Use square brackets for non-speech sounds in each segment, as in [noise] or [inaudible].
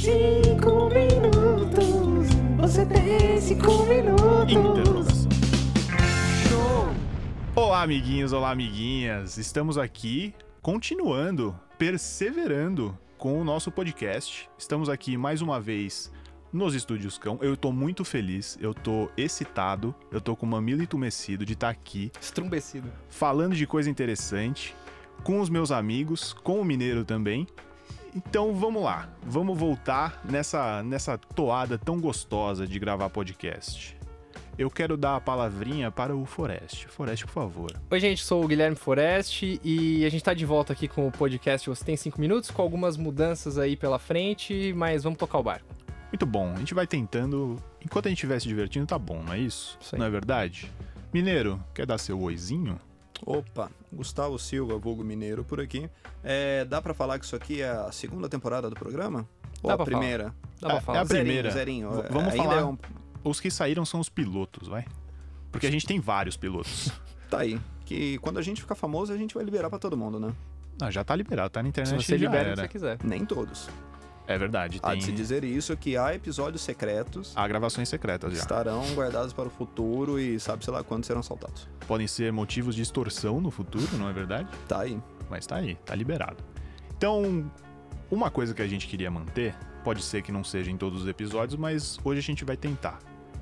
Cinco minutos. Você tem cinco minutos. Show! Olá, amiguinhos, olá, amiguinhas. Estamos aqui continuando, perseverando com o nosso podcast. Estamos aqui mais uma vez nos Estúdios Cão. Eu tô muito feliz, eu tô excitado, eu tô com o mamilo entumecido de estar aqui Estrumbecido. falando de coisa interessante com os meus amigos, com o Mineiro também. Então vamos lá, vamos voltar nessa, nessa toada tão gostosa de gravar podcast. Eu quero dar a palavrinha para o Forest. Forest, por favor. Oi, gente, sou o Guilherme Forest e a gente tá de volta aqui com o podcast Você Tem 5 Minutos, com algumas mudanças aí pela frente, mas vamos tocar o barco. Muito bom, a gente vai tentando. Enquanto a gente estiver se divertindo, tá bom, não é isso? Não é verdade? Mineiro, quer dar seu oizinho? Opa, Gustavo Silva, vulgo mineiro por aqui. É, dá pra falar que isso aqui é a segunda temporada do programa? Ou Dá a pra falar. primeira? Dá pra É- falar. é a primeira. Zerinho, zerinho. vamos Ainda falar. é um- Os que saíram são os pilotos, vai? Porque a gente tem vários pilotos. [laughs] Tá aí. Que quando a gente ficar famoso, a gente vai liberar pra todo mundo, né? Ah, já tá liberado, tá na Se internet você já libera o que você quiser. Nem todos. É verdade, Há tem de se dizer isso que há episódios secretos há gravações secretas já. estarão guardados para o futuro e sabe sei lá quando serão soltados. Podem ser motivos de extorsão no futuro, não é verdade? Tá aí. Mas tá aí, tá liberado. Então, uma coisa que a gente queria manter, pode ser que não seja em todos os episódios, mas hoje a gente vai tentar.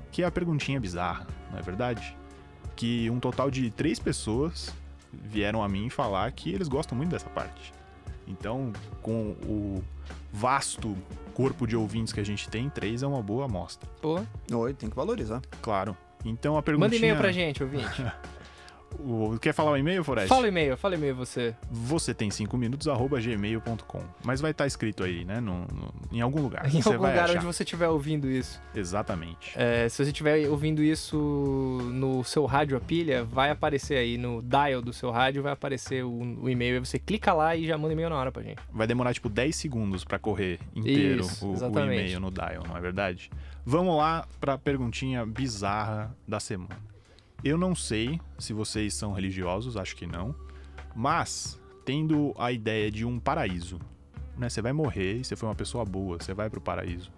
Que é a perguntinha bizarra, não é verdade? Que um total de três pessoas vieram a mim falar que eles gostam muito dessa parte. Então, com o vasto corpo de ouvintes que a gente tem, três é uma boa amostra. Pô, Oi, tem que valorizar. Claro. Então a perguntinha... manda e-mail pra gente, ouvinte. [laughs] O... Quer falar o e-mail, Forest? fala e-mail, fala e-mail você. Você tem 5 minutos, arroba gmail.com. Mas vai estar escrito aí, né? No, no- em algum lugar. Em Você algum lugar achar. onde você estiver ouvindo isso. Exatamente. É, se você estiver ouvindo isso no seu rádio a pilha, vai aparecer aí no dial do seu rádio, vai aparecer o, o e-mail. Aí você clica lá e já manda e-mail na hora pra gente. Vai demorar tipo 10 segundos pra correr inteiro Isso, o- o, e-mail no dial, não é verdade? Vamos lá pra perguntinha bizarra da semana. Eu não sei se vocês são religiosos, acho que não. Mas, tendo a ideia de um paraíso, né? Você vai morrer e você foi uma pessoa boa, você vai pro paraíso.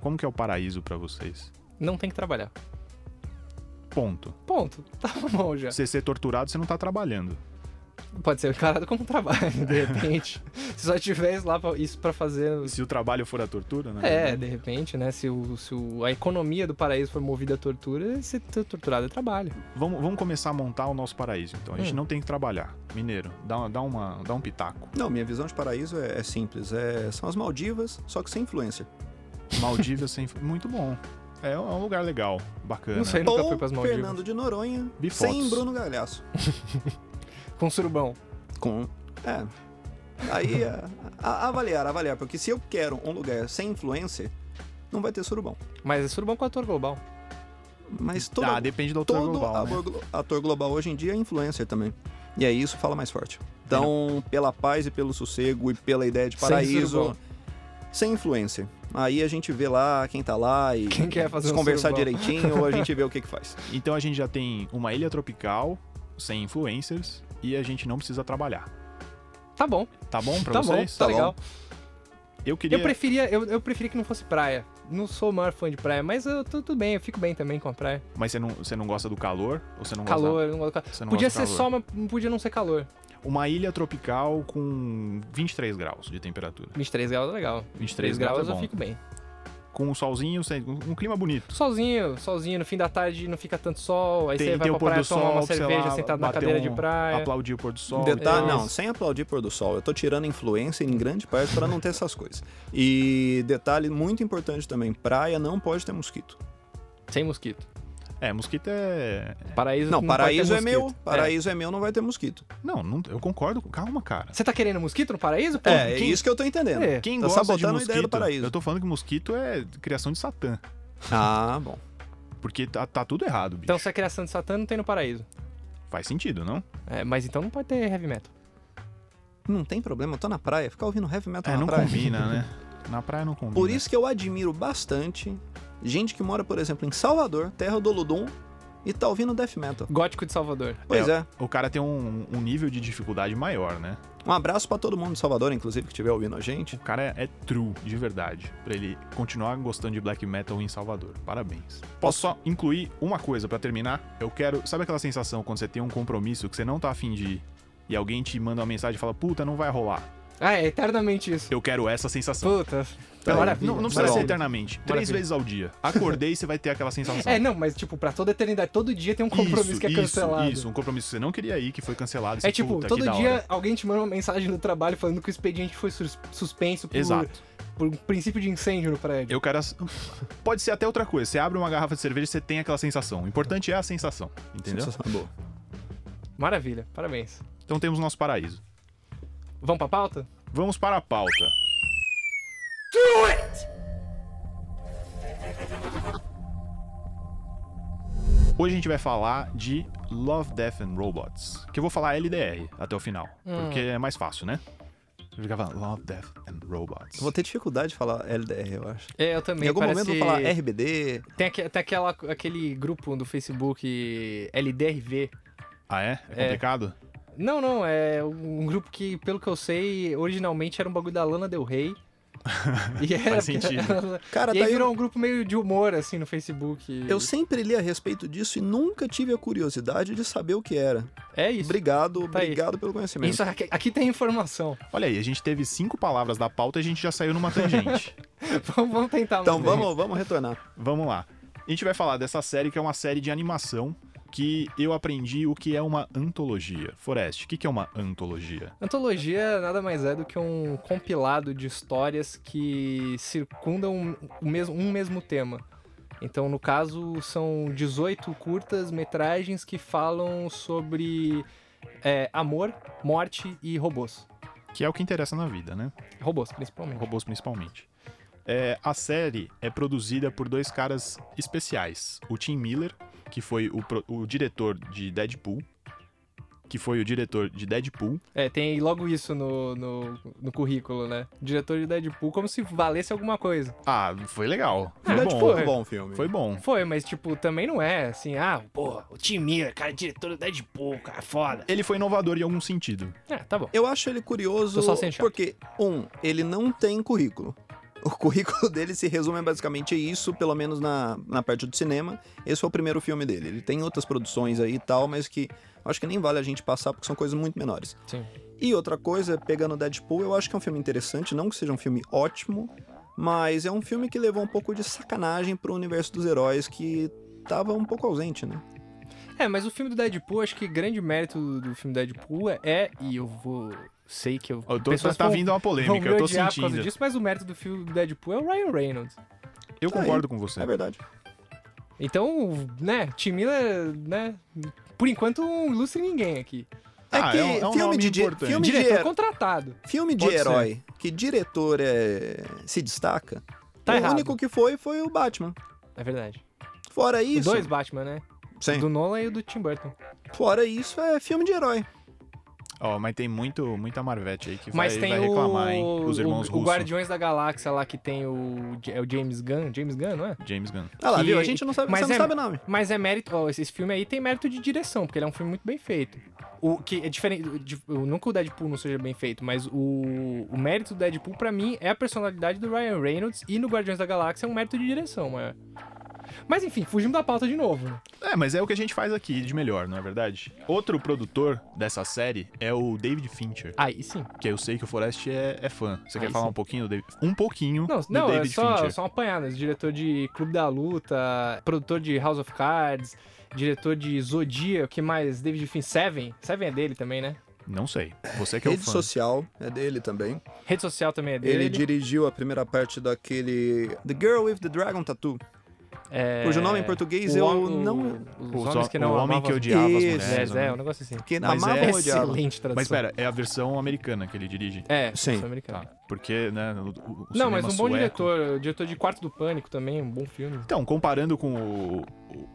Como que é o paraíso pra vocês? Não tem que trabalhar. Ponto. Ponto. [laughs] Tá bom já. Você ser torturado, você não tá trabalhando. Pode ser encarado como trabalho, de repente. [laughs] se só tivesse lá pra- isso pra fazer. Se o trabalho for a tortura, né? É, de repente, né? Se, o, se o- a economia do paraíso for movida à tortura, ser torturado é trabalho. Vamos, vamos começar a montar o nosso paraíso, então. A gente Hum. não tem que trabalhar. Mineiro, dá, dá, uma, dá um pitaco. Não, minha visão de paraíso é, é simples. É, são as Maldivas, só que sem influência. Maldivas sem. Muito bom. É um é um lugar legal, bacana. Não sei, nunca Ou fui pras Maldivas. Fernando de Noronha, sem. Bruno Galhaço. [laughs] Com surubão. Com. É. Aí, a- a- avaliar, avaliar. Porque se eu quero um lugar sem influência, não vai ter surubão. Mas é surubão com ator global. Mas todo, Ah, depende do autor todo global, né? ator, glo- ator global hoje em dia é influencer também. E aí isso fala mais forte. Então, pela paz e pelo sossego e pela ideia de Sem paraíso, surubão. sem influencer. Aí a gente vê lá quem tá lá e Quem quer fazer um conversar surubão? direitinho ou a gente vê o que que faz. [laughs] Então a gente já tem uma ilha tropical, sem influencers, e a gente não precisa trabalhar. Tá bom, Tá bom pra tá vocês? bom, tá Tá bom. legal. Eu queria. Eu preferia, eu, eu preferia que não fosse praia. Não sou o maior fã de praia, mas eu tô tudo bem, eu fico bem também com a praia. Mas você não, você não gosta do calor? Ou você não calor, gosta... eu não gosto do calor. Podia ser calor? sol, mas podia não ser calor. Uma ilha tropical com 23 graus de temperatura. 23 graus é legal. 23 3 graus, graus é eu bom. fico bem. Com um solzinho, sem- um clima bonito. Solzinho, solzinho, no fim da tarde não fica tanto sol, aí Tem- você vai tem o pra pôr praia do tomar sol, uma cerveja lá, sentado na cadeira um- de praia. Aplaudir o pôr do sol. Detalhe, É não, sem aplaudir pôr do sol. Eu tô tirando influência em grande parte para não ter essas coisas. E detalhe muito importante também, praia não pode ter mosquito. Sem mosquito. É, mosquito é. Paraíso Não, não paraíso ter é meu, paraíso é. meu, não vai ter mosquito. Não, não, eu concordo. Calma, cara. Você tá querendo mosquito no paraíso? Pô, é, é quem- isso que eu tô entendendo. É. Quem Tá gosta de sabotando a mosquito, ideia do paraíso. eu tô falando que mosquito é criação de Satã. Ah, bom. Porque tá, tá tudo errado, bicho. Então se é criação de Satã, não tem no paraíso. Faz sentido, não? É, mas então não pode ter heavy metal. Não tem problema, eu tô na praia, ficar ouvindo heavy metal É, na não praia. combina, né? [laughs] Na praia não combina. Por isso que eu admiro bastante gente que mora, por exemplo, em Salvador, terra do Olodum, e tá ouvindo death metal. Gótico de Salvador. Pois é. O cara tem um, um nível de dificuldade maior, né? Um abraço pra todo mundo de Salvador, inclusive, que estiver ouvindo a gente. O cara é, é true, de verdade, pra ele continuar gostando de black metal em Salvador. Parabéns. Posso só incluir uma coisa pra terminar? Eu quero. Sabe aquela sensação quando você tem um compromisso que você não tá afim de ir e alguém te manda uma mensagem e fala, puta, não vai rolar? Ah, é eternamente isso. Eu quero essa sensação. Puta. Tá aí. maravilha. Não, não precisa maravilha. ser eternamente. Três Maravilha. vezes ao dia. Acordei e você vai ter aquela sensação. [laughs] É, não, mas tipo, pra toda eternidade, todo dia tem um compromisso isso, que é cancelado. Isso, isso, um compromisso que você não queria ir, que foi cancelado. É tipo, todo dia hora. alguém te manda uma mensagem no trabalho falando que o expediente foi sus- suspenso por, Exato. por um princípio de incêndio no prédio. Eu quero. as- [laughs] Pode ser até outra coisa. Você abre uma garrafa de cerveja e você tem aquela sensação. O importante é a sensação, entendeu? Sensação boa. Maravilha, parabéns. Então temos o nosso paraíso. Vamos pra pauta? Vamos para a pauta. Hoje a gente vai falar de Love, Death and Robots. Que eu vou falar LDR até o final. Hum. Porque é mais fácil, né? Eu ficava Love, Death and Robots. Eu vou ter dificuldade de falar LDR, eu acho. É, eu também. em algum parece... momento eu vou falar RBD. Tem, aque- tem aquela, aquele grupo do Facebook LDRV. Ah, é? É É. Não, não, é um grupo que, pelo que eu sei, originalmente era um bagulho da Lana Del Rey. [laughs] E era, Faz sentido. [laughs] Cara, e aí aí virou um grupo meio de humor, assim, no Facebook. Eu sempre li a respeito disso e nunca tive a curiosidade de saber o que era. É isso. Obrigado, Tá aí. obrigado pelo conhecimento. Isso aqui, aqui tem informação. Olha aí, a gente teve cinco palavras da pauta e a gente já saiu numa tangente. [laughs] vamos, vamos tentar Então vamos, vamos retornar. Vamos lá. A gente vai falar dessa série que é uma série de animação que eu aprendi o que é uma antologia. Forest, o que é uma antologia? Antologia nada mais é do que um compilado de histórias que circundam o mesmo, um mesmo tema. Então, no caso, são 18 curtas metragens que falam sobre é, amor, morte e robôs. Que é o que interessa na vida, né? Robôs, principalmente. Robôs principalmente. É, a série é produzida por dois caras especiais. O Tim Miller, que foi o, o diretor de Deadpool, que foi o diretor de Deadpool. É, tem logo isso no, no, no currículo, né? Diretor de Deadpool, como se valesse alguma coisa. Ah, foi legal. Foi Ah, bom. Foi bom filme. Foi bom. Foi, mas, tipo, também não é assim, ah, pô, o Tim Miller, cara, diretor do Deadpool, cara, foda. Ele foi inovador em algum sentido. É, tá bom. Eu acho ele curioso porque, um, ele não tem currículo. [laughs] O currículo dele se resume basicamente a isso, pelo menos na, na parte do cinema. Esse foi o primeiro filme dele. Ele tem outras produções aí e tal, mas que acho que nem vale a gente passar porque são coisas muito menores. Sim. E outra coisa, pegando Deadpool, eu acho que é um filme interessante, não que seja um filme ótimo, mas é um filme que levou um pouco de sacanagem pro universo dos heróis que tava um pouco ausente, né? É, mas o filme do Deadpool, acho que grande mérito do, do filme Deadpool é, é, e eu vou. Sei que eu. Eu tô, pessoas tá vindo uma polêmica, eu tô odiar por causa sentindo. disso, mas o mérito do filme do Deadpool é o Ryan Reynolds. Eu Tá aí. concordo com você. É verdade. Então, né, Tim Miller, né, por enquanto não ilustre ninguém aqui. É Ah, que é um- é um filme, nome de, importante. filme, de, Diretor her- contratado. filme de Pode ser. herói que diretor é, se destaca, Tá o errado. único que foi foi o Batman. É verdade. Fora Os isso, dois Batman, né? sim, O do Nolan e o do Tim Burton. fora isso é filme de herói. Ó, mas tem muito, muita Marvete aí que vai, Mas tem vai reclamar, hein? o, Os irmãos o, o russos. Guardiões da Galáxia lá que tem o, é o James Gunn. James Gunn, não é? James Gunn. Ah lá, Que- viu? A gente não sabe, mas você não é- sabe o nome. Mas é mérito. Ó, esse, filme aí tem mérito de direção, porque ele é um filme muito bem feito. O que é diferente. não que o Deadpool não seja bem feito, mas o, o mérito do Deadpool, pra mim, é a personalidade do Ryan Reynolds e no Guardiões da Galáxia é um mérito de direção, maior. Mas enfim, fugimos da pauta de novo. né? É, mas é o que a gente faz aqui de melhor, não é verdade? Outro produtor dessa série é o David Fincher, Aí sim. que eu sei que o Forest é, é fã. Você Aí quer falar sim. um pouquinho do David? Um pouquinho Não, do não é David só, Fincher. só uma apanhada. Diretor de Clube da Luta, produtor de House of Cards, diretor de Zodiac, o que mais? David Fincher, Seven. Seven é dele também, né? Não sei. Você que é o Rede fã. social é dele também. Rede social também é dele. Ele dirigiu a primeira parte daquele The Girl with the Dragon Tattoo. É, Cujo nome em português o eu hom- não- o- Os Os homens ho- que não o homem que as odiava as Isso. mulheres. mulheres. É, né? um negócio assim. Que Mas amava é. Excelente tradução. Mas pera, é a versão americana que ele dirige. É, Sim. versão americana. Tá. Porque, né, o, o- o Não, mas um bom sueco- diretor. O diretor de Quarto do Pânico também, um bom filme. Então, comparando com o,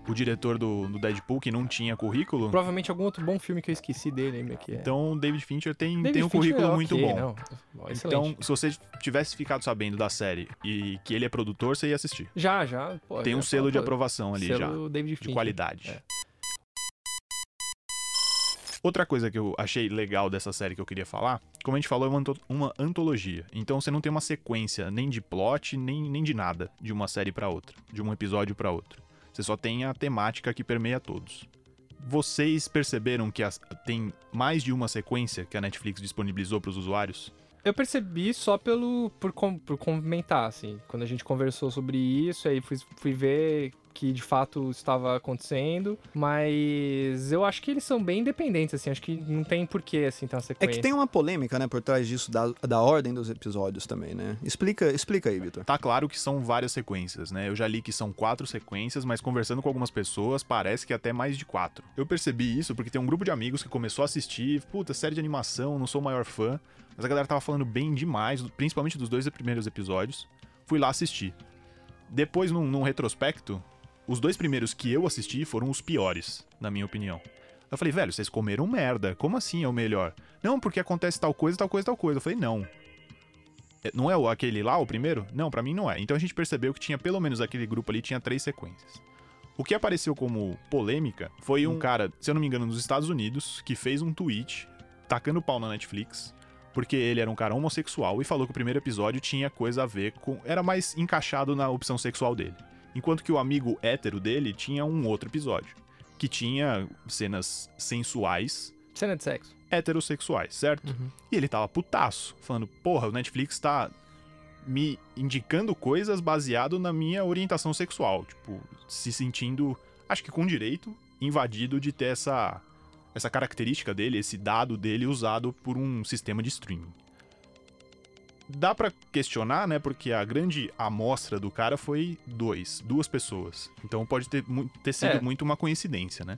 o, diretor do, do Deadpool, que não tinha currículo, Provavelmente algum outro bom filme que eu esqueci dele aí, que é. então o David Fincher tem, David tem um Fincher currículo é muito ok, bom. Não. Então, se você tivesse ficado sabendo da série e que ele é produtor, você ia assistir. já, já. Pô, Tem já um selo fala, de pô, aprovação ali já, selo David de Fincher. qualidade. É. Outra coisa que eu achei legal dessa série que eu queria falar, como a gente falou, é uma, uma antologia. Então você não tem uma sequência nem de plot, nem, nem de nada, de uma série pra outra, de um episódio pra outro. Você só tem a temática que permeia todos. Vocês perceberam que as- tem mais de uma sequência que a Netflix disponibilizou pros usuários? Eu percebi só pelo por, com- por comentar, assim. Quando a gente conversou sobre isso, aí fui, fui ver que de fato estava acontecendo. Mas eu acho que eles são bem independentes, assim. Acho que não tem porquê, assim, ter uma É sequência. que tem uma polêmica, né, por trás disso, da, da ordem dos episódios também, né? Explica, explica aí, Vitor. Tá claro que são várias sequências, né? Eu já li que são quatro sequências, mas conversando com algumas pessoas, parece que até mais de quatro. Eu percebi isso porque tem um grupo de amigos que começou a assistir, puta, série de animação, não sou o maior fã, mas a galera tava falando bem demais, principalmente dos dois primeiros episódios. Fui lá assistir. Depois, num, num retrospecto, os dois primeiros que eu assisti foram os piores, na minha opinião. Eu falei, velho, vocês comeram merda, como assim é o melhor? Não, porque acontece tal coisa, tal coisa, tal coisa. Eu falei, não, é, Não é aquele lá, o primeiro? Não, pra mim não é. Então a gente percebeu que tinha pelo menos aquele grupo ali, tinha três sequências. O que apareceu como polêmica foi um cara, se eu não me engano, nos Estados Unidos, que fez um tweet tacando pau na Netflix, porque ele era um cara homossexual e falou que o primeiro episódio tinha coisa a ver com. Era mais encaixado na opção sexual dele. Enquanto que o amigo hétero dele tinha um outro episódio, que tinha cenas sensuais Cena de sexo. heterossexuais, certo? Uhum. E ele tava putaço, falando, porra, o Netflix tá me indicando coisas baseado na minha orientação sexual, tipo, se sentindo, acho que com direito, invadido de ter essa essa característica dele, esse dado dele usado por um sistema de streaming. Dá pra questionar, né, porque a grande amostra do cara foi dois, duas pessoas. Então pode ter, ter sido É. muito uma coincidência, né?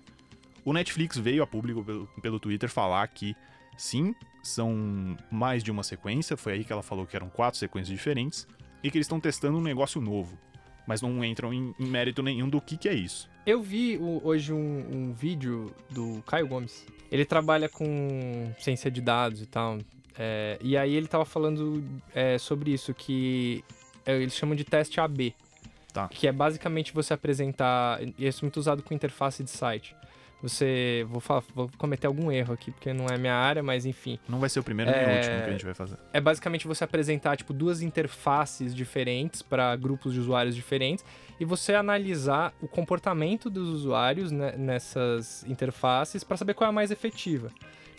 O Netflix veio a público pelo, pelo Twitter falar que sim, são mais de uma sequência. Foi aí que ela falou que eram quatro sequências diferentes e que eles estão testando um negócio novo. Mas não entram em, em mérito nenhum do que, que é isso. Eu vi hoje um, um vídeo do Caio Gomes. Ele trabalha com ciência de dados e tal. É, e aí ele tava falando é, sobre isso, que é, eles chamam de teste AB. Tá. Que é basicamente você apresentar. E isso é muito usado com interface de site. Você. Vou, falar- vou cometer algum erro aqui, porque não é minha área, mas enfim. Não vai ser o primeiro nem o É. último que a gente vai fazer. É basicamente você apresentar tipo duas interfaces diferentes para grupos de usuários diferentes e você analisar o comportamento dos usuários né, nessas interfaces para saber qual é a mais efetiva.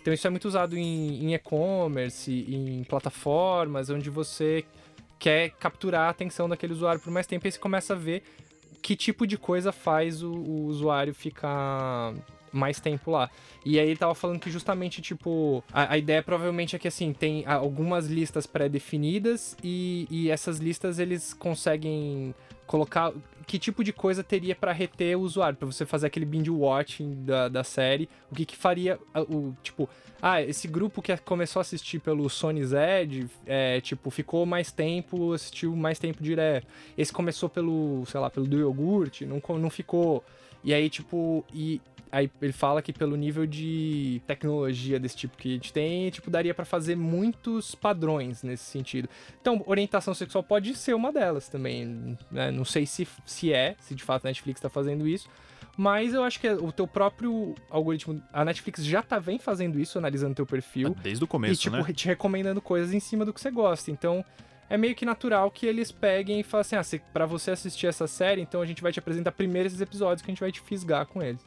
Então isso é muito usado em em e-commerce, em plataformas onde você quer capturar a atenção daquele usuário por mais tempo e aí você começa a ver que tipo de coisa faz o, o usuário ficar mais tempo lá. E aí ele tava falando que justamente, tipo, a, a ideia provavelmente é que assim, tem algumas listas pré-definidas e, e essas listas eles conseguem colocar que tipo de coisa teria pra reter o usuário, pra você fazer aquele binge watching da, da série, o que que faria o, tipo, ah, esse grupo que começou a assistir pelo Sony Z, é, tipo, ficou mais tempo, assistiu mais tempo direto. Esse começou pelo, sei lá, pelo do iogurte, não, não ficou. E aí, tipo, e aí ele fala que pelo nível de tecnologia desse tipo que a gente tem, tipo, daria pra fazer muitos padrões nesse sentido. Então, orientação sexual pode ser uma delas também, né? Não sei se, se é, se de fato a Netflix tá fazendo isso, mas eu acho que o teu próprio algoritmo, a Netflix já tá vem fazendo isso, analisando teu perfil Desde o começo, e, tipo, né? te recomendando coisas em cima do que você gosta. Então, é meio que natural que eles peguem e falem assim: ah, se, pra você assistir essa série, então a gente vai te apresentar primeiro esses episódios que a gente vai te fisgar com eles.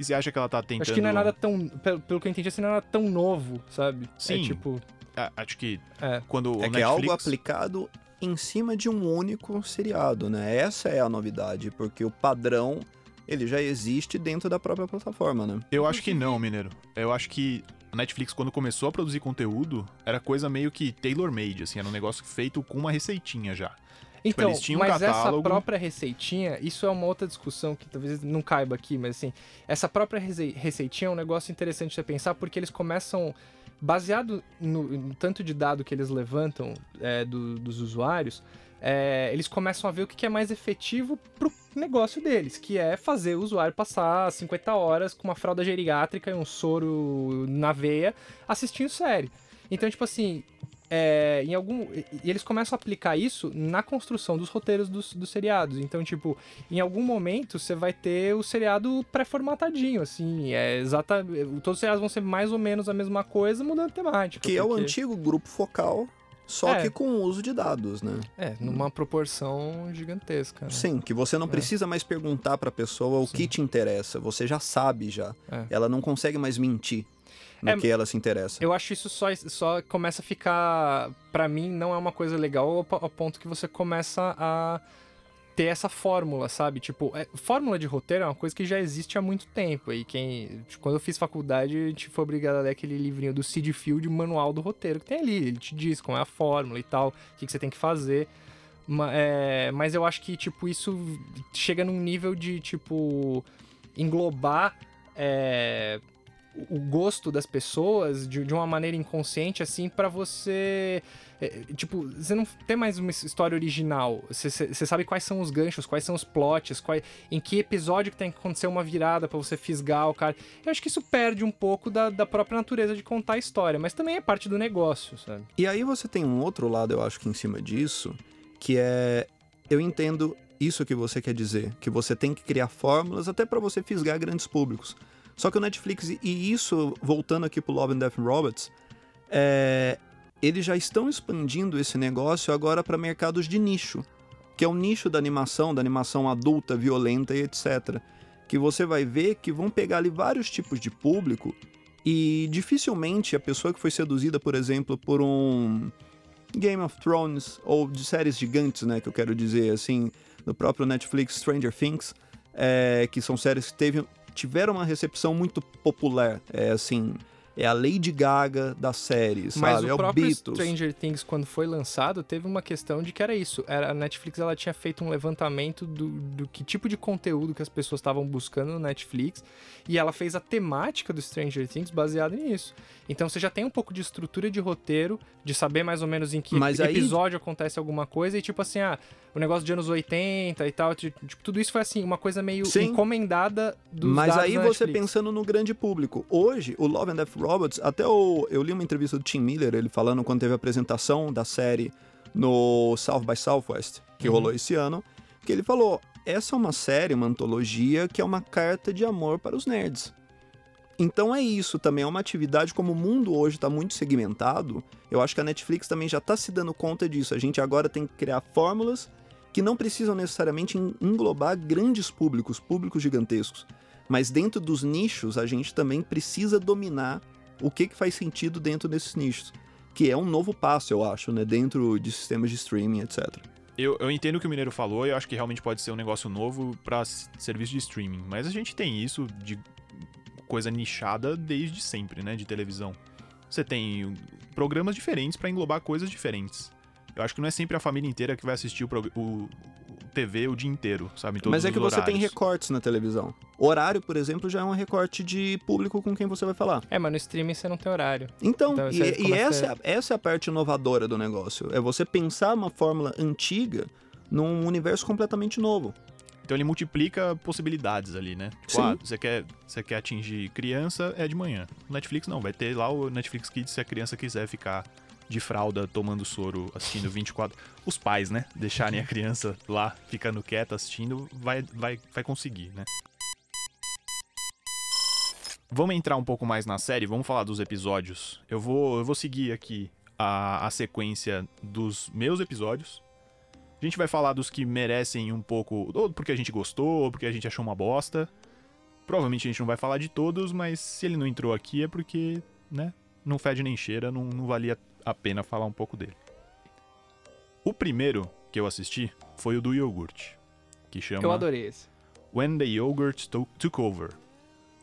E você acha que ela tá tentando... Acho que não é nada tão. Pelo, pelo que eu entendi, assim, não é nada tão novo, sabe? Sim. É tipo. Ah, Acho que É. quando o É que Netflix... é algo aplicado em cima de um único seriado, né? Essa é a novidade, porque o padrão ele já existe dentro da própria plataforma, né? Eu acho que não, Mineiro. Eu acho que a Netflix, quando começou a produzir conteúdo, era coisa meio que tailor-made, assim, era um negócio feito com uma receitinha já. Então, eles tinham um mas essa própria receitinha, isso é uma outra discussão que talvez não caiba aqui, mas assim, essa própria rece- receitinha é um negócio interessante de você pensar, porque eles começam, baseado no, no tanto de dado que eles levantam é, do- dos usuários, é, eles começam a ver o que que é mais efetivo pro negócio deles, que é fazer o usuário passar 50 horas com uma fralda geriátrica e um soro na veia assistindo série. Então, tipo assim, é, em algum. E eles começam a aplicar isso na construção dos roteiros dos, dos seriados. Então, tipo, em algum momento você vai ter o seriado pré-formatadinho, assim. É exata. Todos os seriados vão ser mais ou menos a mesma coisa, mudando temática. Que é o porque- antigo grupo focal, só É. que com o uso de dados, né? É, numa proporção gigantesca. né? Sim, que você não É. precisa mais perguntar pra pessoa o Sim. que te interessa, você já sabe já. É. Ela não consegue mais mentir no É, que ela se interessa. Eu acho isso só, só começa a ficar. Pra mim, não é uma coisa legal ao, po- ao ponto que você começa a ter essa fórmula, sabe? Tipo, é- fórmula de roteiro é uma coisa que já existe há muito tempo. E quem. tipo, Quando eu fiz faculdade, a gente foi obrigado a ler aquele livrinho do Sid Field, manual do roteiro, que tem ali. Ele te diz como é a fórmula e tal, o que, que você tem que fazer. Ma- é, mas eu acho que, tipo, isso chega num nível de, tipo, englobar é, o gosto das pessoas de, de uma maneira inconsciente, assim, pra você. é, tipo, você não tem mais uma história original. Você- sabe quais são os ganchos, quais são os plots, quais, em que episódio que tem que acontecer uma virada pra você fisgar o cara. Eu acho que isso perde um pouco da, da própria natureza de contar a história, mas também é parte do negócio, sabe? E aí você tem um outro lado, eu acho que em cima disso, que é eu entendo isso que você quer dizer, que você tem que criar fórmulas até pra você fisgar grandes públicos. Só que o Netflix e isso voltando aqui pro Love and Death Robots, é, eles já estão expandindo esse negócio agora para mercados de nicho, que é o nicho da animação, da animação adulta, violenta e etc. Que você vai ver que vão pegar ali vários tipos de público e dificilmente a pessoa que foi seduzida, por exemplo, por um Game of Thrones ou de séries gigantes, né, que eu quero dizer assim, no próprio Netflix Stranger Things, é, que são séries que teve, tiveram uma recepção muito popular, é assim, é a Lady Gaga das séries, Mas sabe? o é o próprio Beatles. Stranger Things, quando foi lançado, teve uma questão de que era isso. Era, a Netflix ela tinha feito um levantamento do, do que tipo de conteúdo que as pessoas estavam buscando no Netflix. E ela fez a temática do Stranger Things baseada nisso. Então você já tem um pouco de estrutura de roteiro, de saber mais ou menos em que Mas aí- episódio acontece alguma coisa. E tipo assim, ah, o negócio de anos 80 e tal. Tipo, tudo isso foi assim, uma coisa meio Sim. encomendada dos Mas aí você pensando no grande público. Hoje, o Love and Death Robots, até o, eu li uma entrevista do Tim Miller, ele falando quando teve a apresentação da série no South by Southwest, que Uhum. rolou esse ano, que ele falou: essa é uma série, uma antologia que é uma carta de amor para os nerds. Então é isso também, é uma atividade, como o mundo hoje está muito segmentado, eu acho que a Netflix também já está se dando conta disso. A gente agora tem que criar fórmulas que não precisam necessariamente en- englobar grandes públicos, públicos gigantescos. Mas dentro dos nichos, a gente também precisa dominar o que, que faz sentido dentro desses nichos. Que é um novo passo, eu acho, né? Dentro de sistemas de streaming, etc. Eu, eu entendo o que o Mineiro falou e eu acho que realmente pode ser um negócio novo para serviço de streaming. Mas a gente tem isso de coisa nichada desde sempre, né? De televisão. Você tem uh, programas diferentes para englobar coisas diferentes. Eu acho que não é sempre a família inteira que vai assistir o, o- o TV o dia inteiro, sabe? Mas é que você tem recortes na televisão. Horário, por exemplo, já é um recorte de público com quem você vai falar. É, mas no streaming você não tem horário. Então, Então, e, você e essa, é a- a, essa é a parte inovadora do negócio. É você pensar uma fórmula antiga num universo completamente novo. Então ele multiplica possibilidades ali, né? Tipo, Sim. ah, você quer, você quer atingir criança, é de manhã. Netflix não, vai ter lá o Netflix Kids se a criança quiser ficar de fralda tomando soro assistindo [laughs] 24. Os pais, né? Deixarem a criança lá ficando quieta assistindo, vai, vai, vai conseguir, né? Vamos entrar um pouco mais na série, vamos falar dos episódios. Eu vou, eu vou seguir aqui a, a sequência dos meus episódios. A gente vai falar dos que merecem um pouco, ou porque a gente gostou, ou porque a gente achou uma bosta. Provavelmente a gente não vai falar de todos, mas se ele não entrou aqui é porque, né, não fede nem cheira, não, não valia a pena falar um pouco dele. O primeiro que eu assisti foi o do iogurte, que chama Eu adorei esse. When the Yogurt To- Took Over.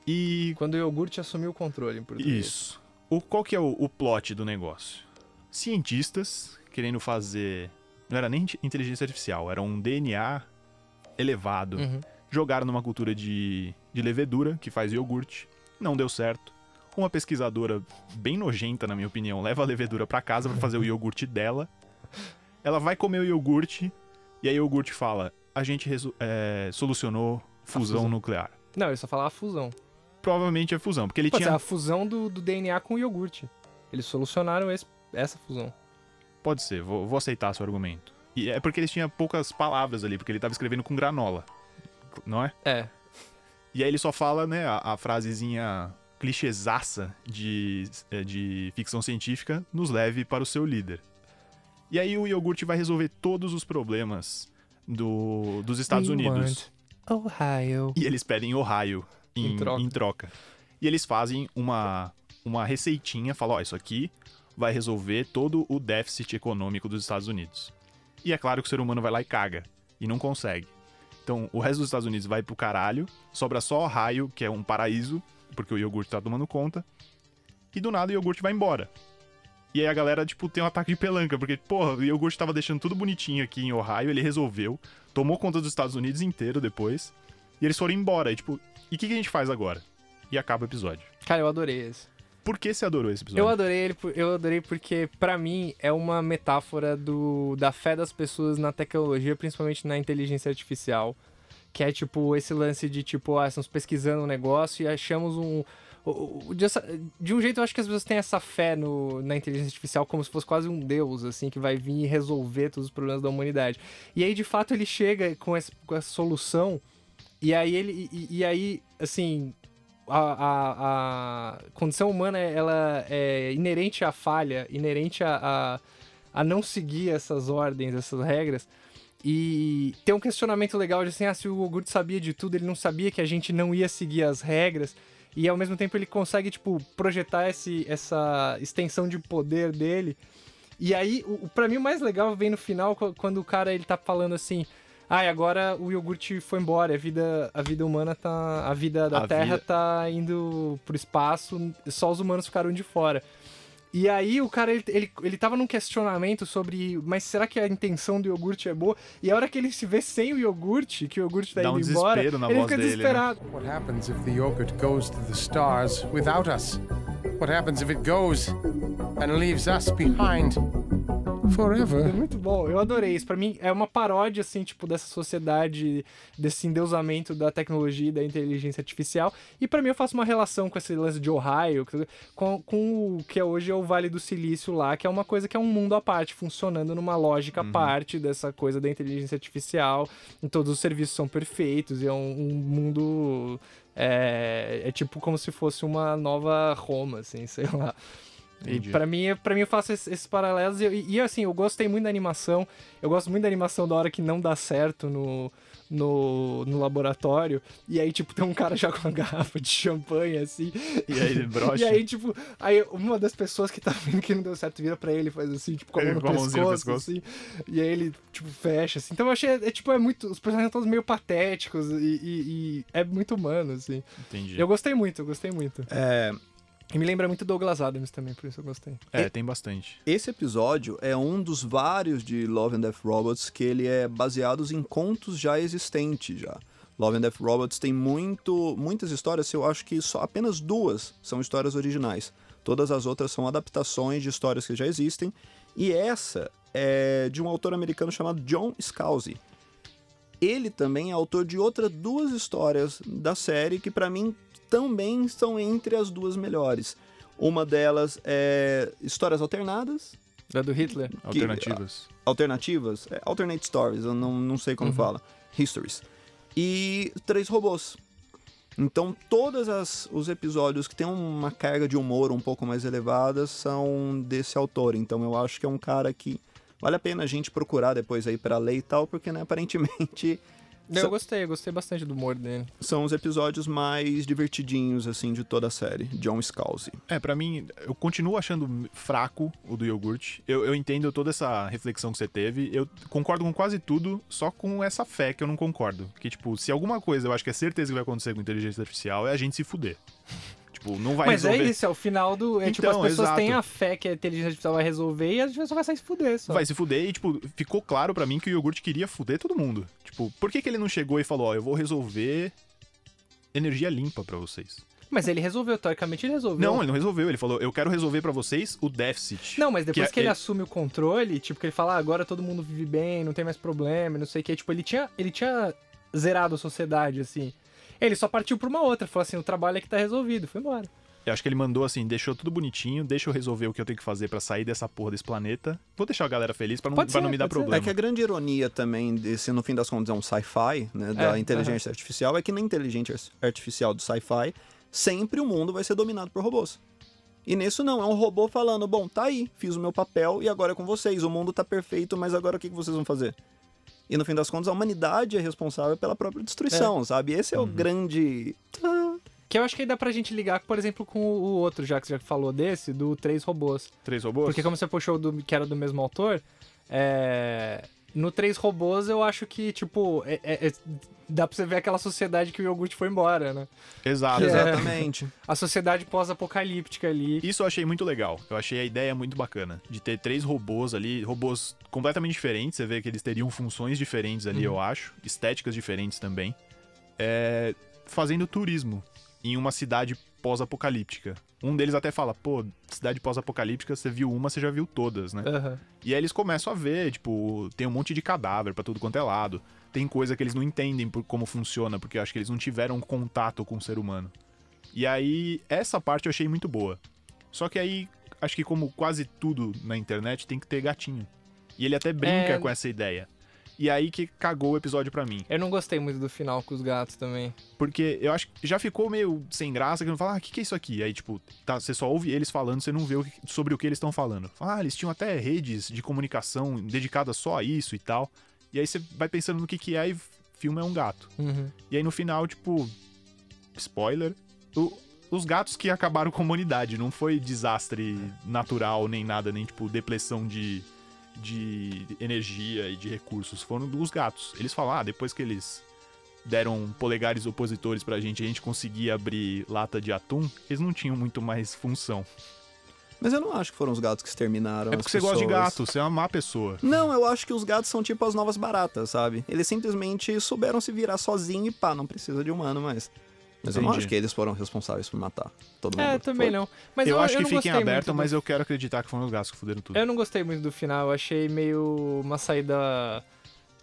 E Quando o iogurte assumiu o controle em português. isso. O, qual que é o, o plot do negócio? Cientistas querendo fazer. Não era nem inte- inteligência artificial, era um DNA elevado. Uhum. Jogaram numa cultura de, de levedura, que faz iogurte. Não deu certo. Uma pesquisadora bem nojenta, na minha opinião, leva a levedura pra casa pra fazer o iogurte dela. Ela vai comer o iogurte e aí o iogurte fala: A gente é, solucionou fusão, fusão. nuclear. Não, ele só falava fusão. Provavelmente é fusão, porque ele Pode ser tinha. a fusão do, do DNA com o iogurte. Eles solucionaram esse- essa fusão. pode ser, vou, vou aceitar seu argumento. E é porque eles tinham poucas palavras ali, porque ele tava escrevendo com granola, não é? É. E aí ele só fala, né, a, a frasezinha clichêsaça de, é, de ficção científica, nos leve para o seu líder. E aí o iogurte vai resolver todos os problemas do, dos Estados We Unidos. Ohio. E eles pedem Ohio em, Em troca. em troca. E eles fazem uma, uma receitinha, falam, ó, isso aqui vai resolver todo o déficit econômico dos Estados Unidos. E é claro que o ser humano vai lá e caga. E não consegue. Então, o resto dos Estados Unidos vai pro caralho, sobra só Ohio, que é um paraíso, porque o iogurte tá tomando conta. E do nada o iogurte vai embora. E aí a galera, tipo, tem um ataque de pelanca, porque, porra, o iogurte tava deixando tudo bonitinho aqui em Ohio, ele resolveu, tomou conta dos Estados Unidos inteiro depois, e eles foram embora. E, tipo, e o que, que a gente faz agora? E acaba o episódio. Cara, eu adorei esse. Por que você adorou esse episódio? Eu adorei ele, eu adorei porque, pra mim, é uma metáfora do, da fé das pessoas na tecnologia, principalmente na inteligência artificial. Que é tipo esse lance de tipo, ah, estamos pesquisando um negócio e achamos um. de um jeito, eu acho que as pessoas têm essa fé no, na inteligência artificial como se fosse quase um deus, assim, que vai vir e resolver todos os problemas da humanidade. E aí, de fato, ele chega com essa, com essa solução, e aí ele. E, e aí, assim, a, a, a condição humana ela é inerente à falha, inerente a, a, a não seguir essas ordens, essas regras. E tem um questionamento legal de assim, ah, se o iogurte sabia de tudo, ele não sabia que a gente não ia seguir as regras. E ao mesmo tempo ele consegue, tipo, projetar esse, essa extensão de poder dele. E aí, o, pra mim, o mais legal vem no final, qu- quando o cara ele tá falando assim. Ah, e agora o iogurte foi embora, a vida, a vida humana tá. A vida da A Terra vida- tá indo pro espaço, só os humanos ficaram de fora. E aí o cara, ele, ele, ele tava num questionamento sobre, mas será que a intenção do iogurte é boa? E a hora que ele se vê sem o iogurte, que o iogurte tá Dá um indo embora, desespero na ele fica dele, né? desesperado. What happens if the yogurt goes to the stars without us? What happens if it goes and leaves us behind É forever? muito bom, eu adorei isso. Pra mim é uma paródia, assim, tipo, dessa sociedade, desse endeusamento da tecnologia e da inteligência artificial. E pra mim eu faço uma relação com esse lance de Ohio, com, com o que é hoje é o Vale do Silício lá, que é uma coisa que é um mundo à parte, funcionando numa lógica à parte dessa coisa da inteligência artificial. E todos os serviços são perfeitos, e é um, um mundo. É, é tipo como se fosse uma nova Roma, assim, [laughs] sei lá. Entendi. E pra mim, pra mim eu faço esses, esses paralelos e, e, assim, eu gostei muito da animação. Eu gosto muito da animação da hora que não dá certo no, no, no laboratório. E aí, tipo, tem um cara [laughs] já com uma garrafa de champanhe, assim. E aí ele brocha. E aí, tipo, aí uma das pessoas que tá vendo que não deu certo vira pra ele e faz assim, tipo, com a mão Ele no com mãozinha no pescoço, assim. E aí ele, tipo, fecha, assim. Então eu achei, é, tipo, é muito... Os personagens são todos meio patéticos e, e- e é muito humano, assim. Entendi. Eu gostei muito, eu gostei muito. É, E me lembra muito Douglas Adams também, por isso eu gostei. É, tem bastante. esse episódio é um dos vários de Love and Death Robots que ele é baseado em contos já existentes já. Love and Death Robots tem muito, muitas histórias, eu acho que só apenas duas são histórias originais. Todas as outras são adaptações de histórias que já existem. E essa é de um autor americano chamado John Scalzi. Ele também é autor de outras duas histórias da série que pra mim também estão entre as duas melhores. Uma delas é Histórias Alternadas, Da do Hitler? Alternativas. alternativas, é, alternate stories, eu não, não sei como fala, histories. E três robôs. Então, todos as- os episódios que têm uma carga de humor um pouco mais elevada são desse autor. Então, eu acho que é um cara que vale a pena a gente procurar depois aí pra ler e tal, porque, né, aparentemente Sa- eu gostei, eu gostei bastante do humor dele. são os episódios mais divertidinhos, assim, de toda a série. John Scalzi. É, pra mim, eu continuo achando fraco o do iogurte. Eu, eu entendo toda essa reflexão que você teve. Eu concordo com quase tudo, só com essa fé que eu não concordo. Que, tipo, se alguma coisa eu acho que é certeza que vai acontecer com inteligência artificial, é a gente se fuder. Tipo, não vai Mas resolver. é isso, é o final do. É tipo, Então, as pessoas exato. têm a fé que a inteligência artificial vai resolver e a gente só vai sair se fuder só. Vai se fuder e, tipo, ficou claro pra mim que o iogurte queria fuder todo mundo. Tipo, por que, que ele não chegou e falou, ó, eu vou resolver energia limpa pra vocês? Mas ele resolveu, teoricamente ele resolveu. Não, ele não resolveu. Ele falou, eu quero resolver pra vocês o déficit. Não, mas depois Que que, ele é- assume o controle, tipo, que ele fala, ah, agora todo mundo vive bem, não tem mais problema, não sei o que. Tipo, ele tinha, ele tinha zerado a sociedade, assim. Ele só partiu pra uma outra, falou assim, o trabalho é que tá resolvido, foi embora. Eu acho que ele mandou assim, deixou tudo bonitinho, deixa eu resolver o que eu tenho que fazer pra sair dessa porra desse planeta. Vou deixar a galera feliz pra não, Pode pra ser, não me dar pode ser. problema. É que a grande ironia também desse, no fim das contas, é um sci-fi, né, da É, inteligência artificial, é que na inteligência artificial do sci-fi, sempre o mundo vai ser dominado por robôs. E nisso não, é um robô falando, bom, tá aí, fiz o meu papel e agora é com vocês, o mundo tá perfeito, mas agora o que vocês vão fazer? E no fim das contas, a humanidade é responsável pela própria destruição, sabe? Esse é o grande... Que eu acho que aí dá pra gente ligar, por exemplo, com o outro, já que você já falou desse, do Três Robôs. Três robôs? Porque como você puxou do, que era do mesmo autor, é... no Três Robôs eu acho que, tipo, é- é- é- dá pra você ver aquela sociedade que o iogurte foi embora, né? Exato, Que é-. Exatamente. [laughs] A sociedade pós-apocalíptica ali. Isso eu achei muito legal. Eu achei a ideia muito bacana. De ter três robôs ali, robôs completamente diferentes. Você vê que eles teriam funções diferentes ali, eu acho. Estéticas diferentes também. É, fazendo turismo em uma cidade pós-apocalíptica. Um deles até fala, pô, cidade pós-apocalíptica, você viu uma, você já viu todas, né? Aham. E aí eles começam a ver, tipo, tem um monte de cadáver pra tudo quanto é lado. Tem coisa que eles não entendem por como funciona, porque eu acho que eles não tiveram contato com o ser humano. E aí, essa parte eu achei muito boa. Só que aí, acho que como quase tudo na internet, tem que ter gatinho. E ele até brinca É. com essa ideia. E aí que cagou o episódio pra mim. Eu não gostei muito do final com os gatos também. Porque eu acho que já ficou meio sem graça, que não fala, ah, o que, que é isso aqui? Aí, tipo, tá, você só ouve eles falando, você não vê o que- sobre o que eles estão falando. Fala, ah, eles tinham até redes de comunicação dedicadas só a isso e tal. E aí você vai pensando no que que é e filma é um gato. Uhum. E aí no final, tipo, spoiler, o- os gatos que acabaram com a humanidade, não foi desastre natural, nem nada, nem tipo depressão de, de energia e de recursos, foram os gatos. Eles falam, ah, depois que eles deram polegares opositores pra gente, a gente conseguia abrir lata de atum, eles não tinham muito mais função. Mas eu não acho que foram os gatos que exterminaram é porque você gosta de gato, você é uma má pessoa. Não, eu acho que os gatos são tipo as novas baratas, sabe? Eles simplesmente souberam se virar sozinho e pá, não precisa de humano mais. Mas eu não Entendi. acho que eles foram responsáveis por matar todo mundo. É, também Foi. não. Mas eu, eu, acho que não fiquem gostei aberto, muito do mas eu quero acreditar que foram os gatos que fuderam tudo. Eu não gostei muito do final, eu achei meio uma saída.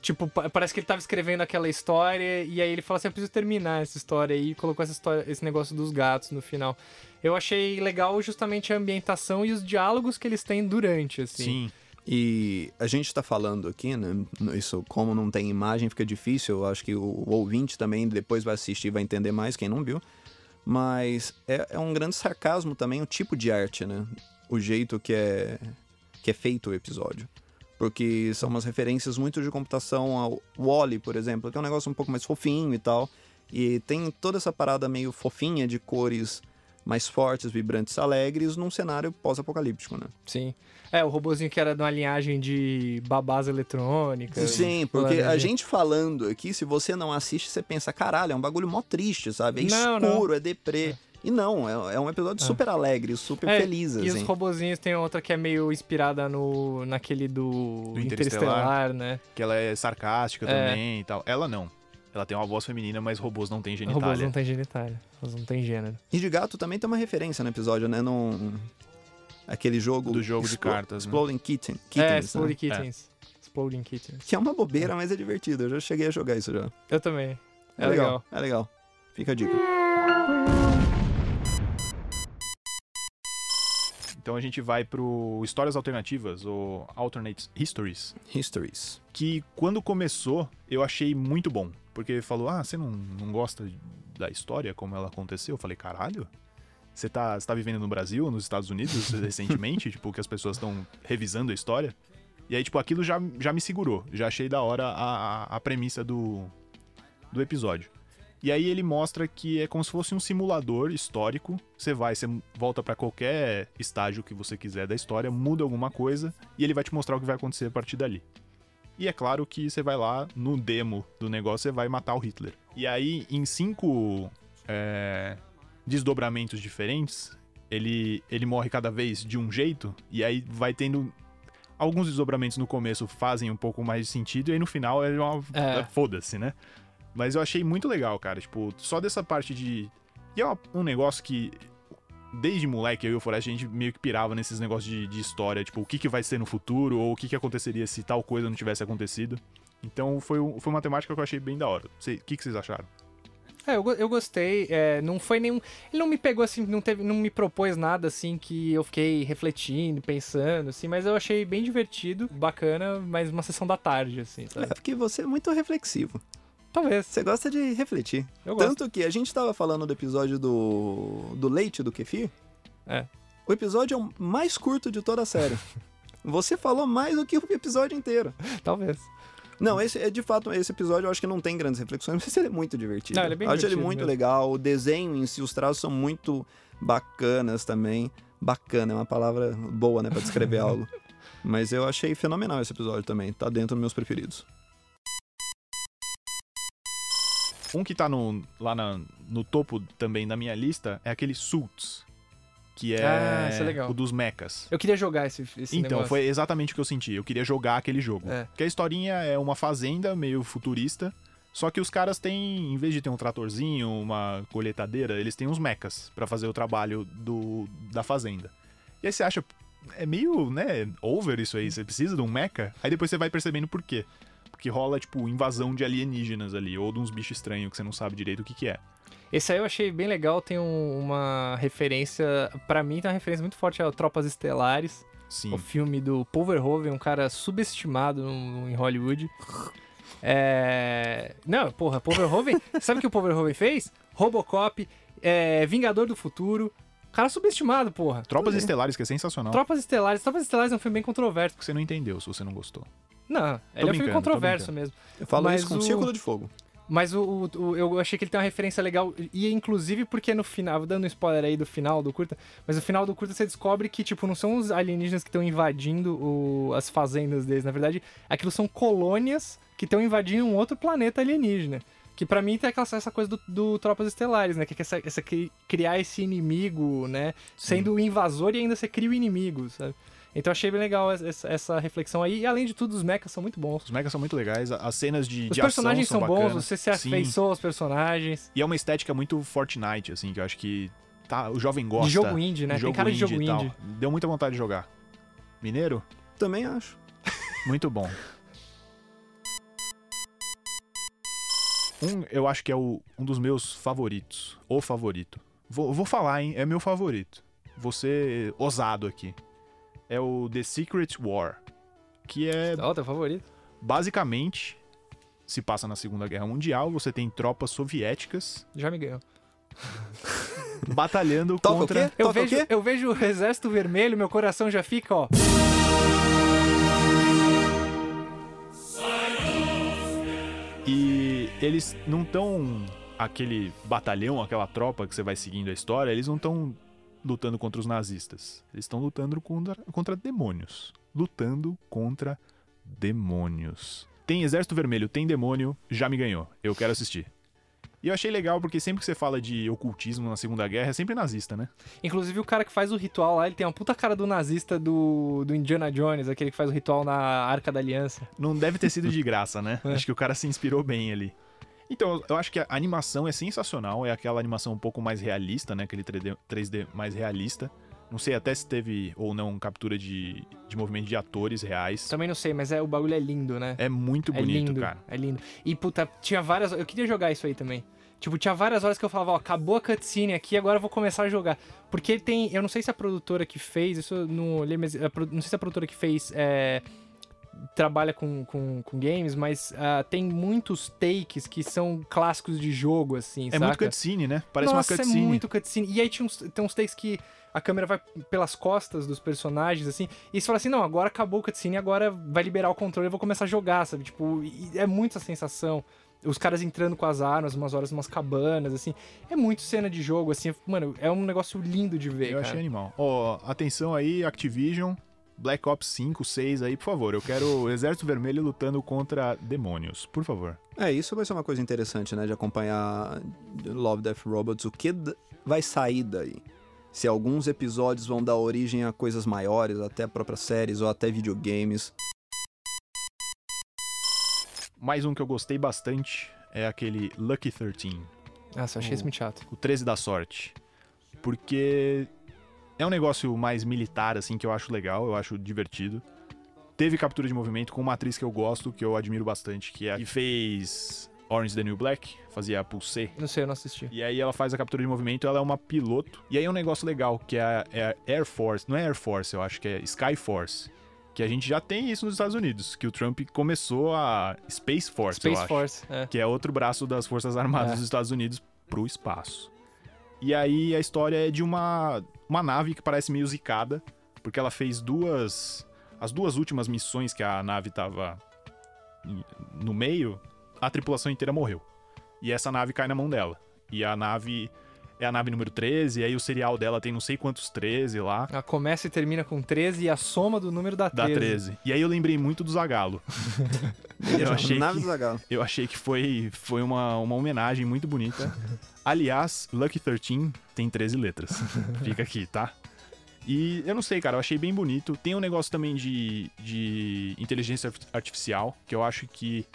Tipo, pa- parece que ele tava escrevendo aquela história e aí ele falou assim: eu preciso terminar essa história aí e colocou essa história, esse negócio dos gatos no final. Eu achei legal justamente a ambientação e os diálogos que eles têm durante, assim. Sim, E a gente tá falando aqui, né? Isso, como não tem imagem, fica difícil. Eu acho que o, o ouvinte também depois vai assistir e vai entender mais, quem não viu. Mas é, é um grande sarcasmo também o tipo de arte, né? O jeito que é, que é feito o episódio. Porque são umas referências muito de computação ao Wally, por exemplo, que é um negócio um pouco mais fofinho e tal. E tem toda essa parada meio fofinha de cores mais fortes, vibrantes, alegres, num cenário pós-apocalíptico, né? Sim. É, o robozinho que era de uma linhagem de babás eletrônicas. Sim, porque a Planejamento. gente falando aqui, se você não assiste, você pensa, caralho, é um bagulho mó triste, sabe? É Não, escuro, é deprê. E não, é, é um episódio super alegre, super É, feliz, E os assim. robozinhos tem outra que é meio inspirada no naquele do, Do Interestelar, Interestelar. né? que ela é sarcástica É. também e tal. Ela não. Ela tem uma voz feminina, mas robôs não têm Robôs genitália. não tem genitália. Robôs não tem gênero. E de gato também tem uma referência no episódio, né? Num... Aquele jogo... Do jogo de Explo- cartas, né? Exploding Kitten, é, Kittens, né? Exploding Kittens. Exploding Kittens. Que é uma bobeira, mas é divertido. Eu já cheguei a jogar isso já. Eu também. É, É, legal. legal. É legal. Fica a dica. Então a gente vai pro Histórias Alternativas, ou Alternate Histories, Histories. que quando começou eu achei muito bom. Porque falou, ah, você não, não gosta da história como ela aconteceu? Eu falei, caralho? Você tá, você tá vivendo no Brasil, nos Estados Unidos, [laughs] recentemente? tipo, que as pessoas estão revisando a história? E aí, tipo, aquilo já, já me segurou. Já achei da hora a, a, a premissa do, do episódio. E aí ele mostra que é como se fosse um simulador histórico. Você vai, você volta pra qualquer estágio que você quiser da história, muda alguma coisa e ele vai te mostrar o que vai acontecer a partir dali. E é claro que você vai lá no demo do negócio, você vai matar o Hitler. E aí, em cinco é, desdobramentos diferentes, ele, ele morre cada vez de um jeito, e aí vai tendo. Alguns desdobramentos no começo fazem um pouco mais de sentido, e aí no final é uma. É. Foda-se, né? Mas eu achei muito legal, cara. Tipo, só dessa parte de. E é um negócio que. Desde moleque, eu e o Forest, a gente meio que pirava nesses negócios de, de história, tipo, o que, que vai ser no futuro, ou o que, que aconteceria se tal coisa não tivesse acontecido. Então foi, um- foi uma temática que eu achei bem da hora. O que, que vocês acharam? É, eu, eu gostei. é, não foi nenhum. Ele não me pegou assim, não, teve, não me propôs nada assim que eu fiquei refletindo, pensando, assim, mas eu achei bem divertido, bacana, mas uma sessão da tarde, assim, É sabe? porque você é muito reflexivo. Talvez. Você gosta de refletir. Eu gosto. Tanto que a gente tava falando do episódio do, do leite do kefir. É. O episódio é o mais curto de toda a série. [laughs] Você falou mais do que o episódio inteiro. Talvez. Não, esse é de fato, esse episódio eu acho que não tem grandes reflexões, [laughs] mas ele é muito divertido. Não, ele é bem eu acho ele muito mesmo. legal, o desenho em si, os traços são muito bacanas também. Bacana é uma palavra boa, né, pra descrever [laughs] algo. Mas eu achei fenomenal esse episódio também, tá dentro dos meus preferidos. Um que tá no, lá na- no topo também da minha lista é aquele Suits, que é, Ah, é legal. o dos mechas. Eu queria jogar esse, esse Então, negócio. foi exatamente o que eu senti. Eu queria jogar aquele jogo. É. Porque a historinha é uma fazenda meio futurista, só que os caras têm, em vez de ter um tratorzinho, uma colheitadeira, eles têm uns mechas pra fazer o trabalho do, da fazenda. E aí você acha, é meio, né, over isso aí, você precisa de um mecha? Aí depois você vai percebendo por quê. Porque rola, tipo, invasão de alienígenas ali, ou de uns bichos estranhos que você não sabe direito o que que é. Esse aí eu achei bem legal, tem um- uma referência, pra mim tem uma referência muito forte a Tropas Estelares, Sim. o filme do Paul Verhoeven, um cara subestimado no- em Hollywood. [laughs] É... Não, porra, Paul Verhoeven, sabe o que o Paul Verhoeven fez? Robocop, é, Vingador do Futuro, cara subestimado, porra. Tropas Estelares, que é sensacional. Tropas Estelares, Tropas Estelares é um filme bem controverso. que você não entendeu se você não gostou. Não, ele é um filme tô controverso mesmo. Eu falo Mas isso com o- Círculo de Fogo. Mas o, o- o- eu achei que ele tem uma referência legal, e inclusive porque no final, dando um spoiler aí do final do curta, mas no final do curta você descobre que, tipo, não são os alienígenas que estão invadindo o- as fazendas deles, na verdade, aquilo são colônias que estão invadindo um outro planeta alienígena. Que pra mim tem aquela, essa coisa do, do Tropas Estelares, né? Que é essa, essa cri- criar esse inimigo, né? Sendo o invasor e ainda você cria o inimigo, sabe? Então eu achei bem legal essa, essa reflexão aí. E além de tudo, os mechas são muito bons. Os mechas são muito legais, as cenas de, Os de personagens ação são são bons, bacanas. você se afeiçoa aos personagens. E é uma estética muito Fortnite, assim, que eu acho que tá, o jovem gosta. De jogo indie, né? de Tem cara de jogo e tal. indie. Deu muita vontade de jogar. Mineiro? Também acho. [laughs] Muito bom. Um, eu acho que é o- um dos meus favoritos. O favorito. Vou, vou falar, hein? É meu favorito. Vou ser ousado aqui. É o The Secret War. Que é Ó, teu favorito. basicamente se passa na Segunda Guerra Mundial. Você tem tropas soviéticas Já me ganhou. [laughs] batalhando Toca contra. o quê? Eu Toca o vejo, quê? eu vejo o exército vermelho, meu coração já fica, ó. E eles não estão. Aquele batalhão, aquela tropa que você vai seguindo a história, eles não estão lutando contra os nazistas. Eles estão lutando contra, contra demônios. Lutando contra demônios. Tem Exército Vermelho, tem demônio, já me ganhou. Eu quero assistir. E eu achei legal porque sempre que você fala de ocultismo na Segunda Guerra é sempre nazista, né? Inclusive o cara que faz o ritual lá, ele tem uma puta cara do nazista do, do Indiana Jones, aquele que faz o ritual na Arca da Aliança. Não deve ter sido de [laughs] graça, né? É. Acho que o cara se inspirou bem ali. Então, eu acho que a animação é sensacional. É aquela animação um pouco mais realista, né? Aquele 3D, 3D mais realista. Não sei até se teve ou não captura de, de movimento de atores reais. Também não sei, mas é, o bagulho é lindo, né? É muito É bonito, lindo, cara. é lindo. E, puta, tinha várias... Eu queria jogar isso aí também. Tipo, tinha várias horas que eu falava, ó, acabou a cutscene aqui, agora eu vou começar a jogar. Porque tem... Eu não sei se a produtora que fez, isso eu não olhei, mas... não sei se a produtora que fez é, trabalha com, com, com games, mas ah, tem muitos takes que são clássicos de jogo, assim, É saca? muito cutscene, né? Parece Nossa, uma cutscene. é muito cutscene. E aí tinha uns, tem uns takes que a câmera vai pelas costas dos personagens, assim, e você fala assim, não, agora acabou o cutscene, agora vai liberar o controle e eu vou começar a jogar, sabe? Tipo, e é muito essa sensação. Os caras entrando com as armas, umas horas umas cabanas, assim. É muito cena de jogo, assim. Mano, é um negócio lindo de ver, Eu cara. achei animal. Ó, atenção aí, Activision, Black Ops 5, 6 aí, por favor. Eu quero o Exército Vermelho lutando contra demônios, por favor. É, isso vai ser uma coisa interessante, né? De acompanhar Love, Death Robots. O que vai sair daí? Se alguns episódios vão dar origem a coisas maiores, até próprias séries ou até videogames. Mais um que eu gostei bastante é aquele Lucky 13. Nossa, eu achei isso muito chato. o 13 da sorte. Porque é um negócio mais militar, assim, que eu acho legal, eu acho divertido. Teve captura de movimento com uma atriz que eu gosto, que eu admiro bastante, que é a que fez Orange the New Black, fazia a Pulse. Não sei, eu não assisti. E aí ela faz a captura de movimento, ela é uma piloto. E aí é um negócio legal, que é a, é a Air Force, não é Air Force, eu acho que é Sky Force. Que a gente já tem isso nos Estados Unidos, que o Trump começou a Space Force, eu Space acho. Force, é. Que é outro braço das Forças Armadas É. dos Estados Unidos pro espaço. E aí a história é de uma, uma nave que parece meio zicada, porque ela fez duas. As duas últimas missões que a nave tava no meio, a tripulação inteira morreu. E essa nave cai na mão dela. E a nave é a nave número 13, e aí o serial dela tem não sei quantos 13 lá. Ela começa e termina com 13 e a soma do número da 13. Da 13. E aí eu lembrei muito do Zagalo. [laughs] eu achei Nave que... do Zagalo. Eu achei que foi, foi uma, uma homenagem muito bonita. Aliás, Lucky 13 tem 13 letras. Fica aqui, tá? E eu não sei, cara, eu achei bem bonito. Tem um negócio também de, de inteligência arti- artificial, que eu acho que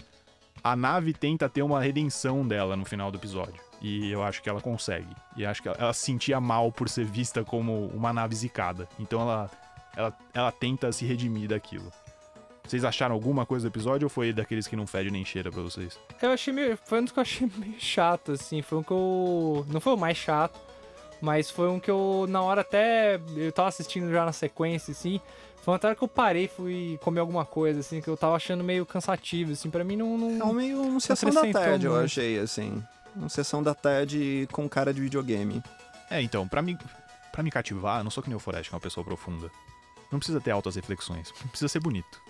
a nave tenta ter uma redenção dela no final do episódio. E eu acho que ela consegue. E acho que ela, ela se sentia mal por ser vista como uma nave zicada. Então ela, ela, ela tenta se redimir daquilo. Vocês acharam alguma coisa do episódio ou foi daqueles que não fede nem cheira pra vocês? Eu achei meio. Foi um dos que eu achei [laughs] meio chato, assim. Foi um que eu. Não foi o mais chato, mas foi um que eu, na hora até. Eu tava assistindo já na sequência, assim. Foi uma hora que eu parei fui comer alguma coisa, assim, que eu tava achando meio cansativo, assim. Pra mim não. não... É um meio um sessão da tarde, eu muito. achei, assim. Uma sessão da tarde com cara de videogame. É, então, pra me, pra me cativar, eu não sou que nem o Forest, que é uma pessoa profunda. Não precisa ter altas reflexões, [laughs] precisa ser bonito.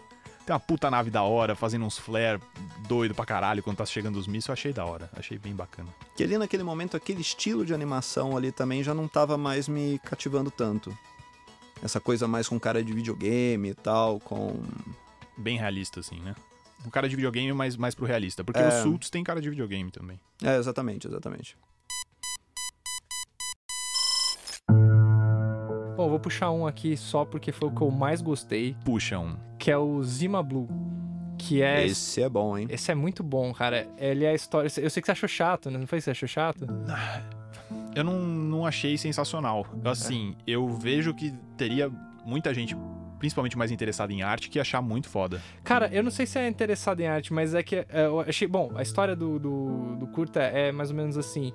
Tem uma puta nave da hora, fazendo uns flare doido pra caralho quando tá chegando os mísseis, eu achei da hora, achei bem bacana. Que ali naquele momento, aquele estilo de animação ali também já não tava mais me cativando tanto. Essa coisa mais com cara de videogame e tal, com. Bem realista, assim, né? Um cara de videogame, mas mais pro realista. Porque É. os Sults tem cara de videogame também. É, exatamente, exatamente. Bom, vou puxar um aqui só porque foi o que eu mais gostei, Puxa um. que é o Zima Blue. Que é. Esse é bom, hein? Esse é muito bom, cara. Ele é a história. Eu sei que você achou chato, né? Não foi que você achou chato? Eu não, não achei sensacional. Assim, eu vejo que teria muita gente, principalmente mais interessada em arte, que ia achar muito foda. Cara, eu não sei se é interessado em arte, mas é que é, eu achei. Bom, a história do, do, do curta é mais ou menos assim.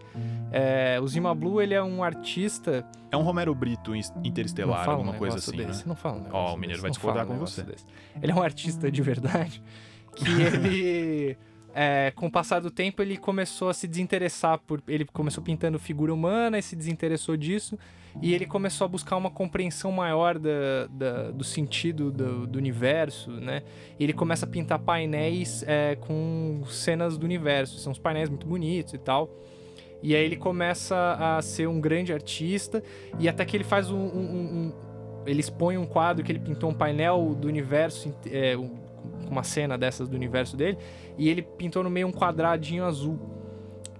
É, o Zima Blue, ele é um artista. É um Romero Brito interestelar, fala um alguma coisa assim, desse, né? Não fala Ó, o Mineiro vai discordar um com você. desse. Ele é um artista de verdade que [laughs] ele. é, com o passar do tempo, ele começou a se desinteressar por. Ele começou pintando figura humana e se desinteressou disso. E ele começou a buscar uma compreensão maior da, da- do sentido do, do universo, né? Ele começa a pintar painéis é, com cenas do universo. São uns painéis muito bonitos e tal. E aí ele começa a ser um grande artista. E até que ele faz um. um- um- ele expõe um quadro que ele pintou um painel do universo, é, um- uma cena dessas do universo dele. E ele pintou no meio um quadradinho azul.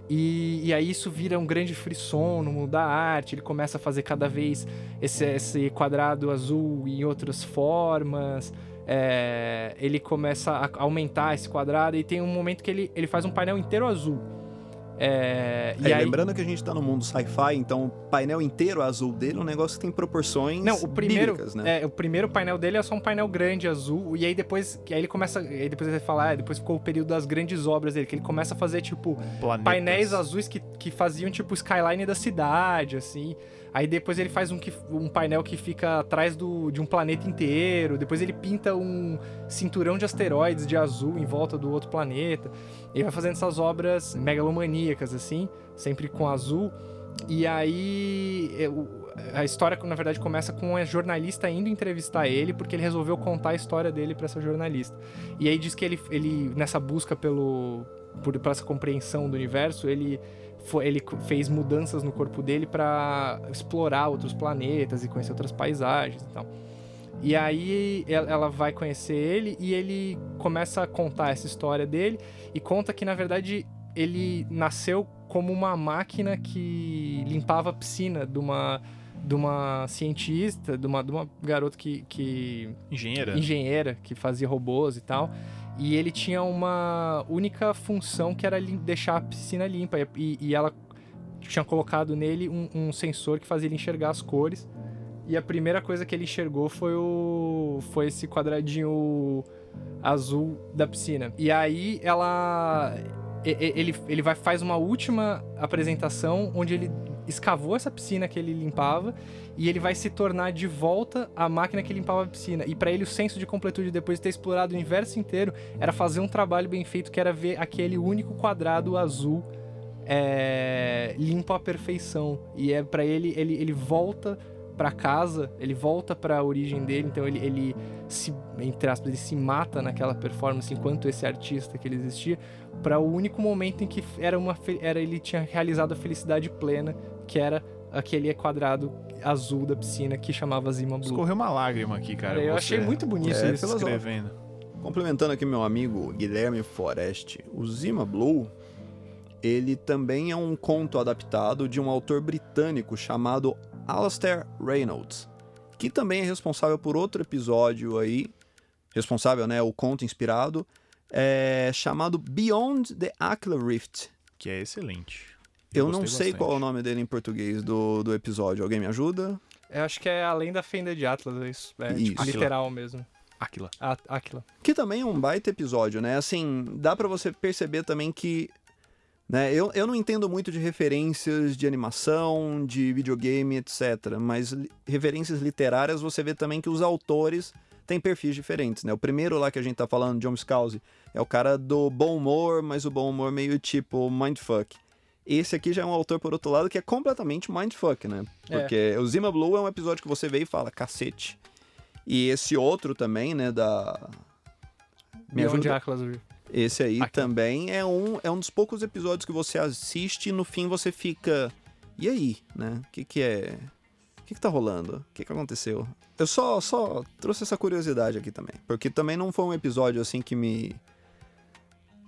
E, e aí isso vira um grande frisson no mundo da arte. Ele começa a fazer cada vez esse, esse quadrado azul em outras formas. É, ele começa a aumentar esse quadrado e tem um momento que ele, ele faz um painel inteiro azul. É, e É, aí, lembrando que a gente tá no mundo sci-fi, então o painel inteiro azul dele é um negócio que tem proporções Não, o primeiro, bíblicas, né? é, o primeiro painel dele é só um painel grande azul e aí depois, que aí ele começa, aí depois ele fala, ah, depois ficou o período das grandes obras dele, que ele começa a fazer tipo Planetas. painéis azuis que, que faziam tipo o skyline da cidade, assim. Aí depois ele faz um, que, um painel que fica atrás do, de um planeta inteiro. Depois ele pinta um cinturão de asteroides de azul em volta do outro planeta. Ele vai fazendo essas obras megalomaníacas, assim, sempre com azul. E aí a história, na verdade, começa com a jornalista indo entrevistar ele, porque ele resolveu contar a história dele pra essa jornalista. E aí diz que ele, ele nessa busca pelo, por, por essa compreensão do universo, ele, foi, ele fez mudanças no corpo dele pra explorar outros planetas e conhecer outras paisagens e tal. E aí ela ela vai conhecer ele e ele começa a contar essa história dele e conta que na verdade ele nasceu como uma máquina que limpava a piscina de uma de uma cientista, de uma, de uma garota que, que Engenheira. engenheira que fazia robôs e tal. E ele tinha uma única função que era deixar a piscina limpa. E, e ela tinha colocado nele um, um sensor que fazia ele enxergar as cores. E a primeira coisa que ele enxergou foi o foi esse quadradinho azul da piscina. E aí ela ele, ele vai faz uma última apresentação onde ele escavou essa piscina que ele limpava e ele vai se tornar de volta a máquina que limpava a piscina. E pra ele o senso de completude depois de ter explorado o universo inteiro era fazer um trabalho bem feito que era ver aquele único quadrado azul é, limpo à perfeição. E é pra ele ele ele volta pra casa, ele volta pra origem dele, então ele, ele se, entre aspas, ele se mata naquela performance enquanto esse artista que ele existia, para o único momento em que era uma era ele tinha realizado a felicidade plena, que era aquele quadrado azul da piscina que chamava Zima Blue. Escorreu uma lágrima aqui, cara. eu você achei muito bonito É, isso. escrevendo. Complementando aqui meu amigo Guilherme Forest, o Zima Blue, ele também é um conto adaptado de um autor britânico chamado Alastair Reynolds, que também é responsável por outro episódio aí, responsável, né, o conto inspirado, é chamado Beyond the Aquila Rift. Que é excelente. Eu não gostei sei bastante. qual é o nome dele em português do, do episódio. Alguém me ajuda? Eu acho que é além da fenda de Atlas, é isso. É Isso. tipo, literal mesmo. Aquila. Aquila. Que também é um baita episódio, né? Assim, dá pra você perceber também que. Né, eu, eu não entendo muito de referências de animação, de videogame, etc. Mas li- referências literárias você vê também que os autores têm perfis diferentes, né? O primeiro lá que a gente tá falando, John Scalzi, é o cara do bom humor, mas o bom humor meio tipo mindfuck. Esse aqui já é um autor, por outro lado, que é completamente mindfuck, né? É. Porque o Zima Blue é um episódio que você vê e fala, cacete. E esse outro também, né, da... Me Beyond ajuda? Atlas. Esse aí Aqui. também é um, é um dos poucos episódios que você assiste e no fim você fica. E aí, né? O que, que é. O que, que tá rolando? O que, que aconteceu? Eu só, só trouxe essa curiosidade aqui também. Porque também não foi um episódio assim que me.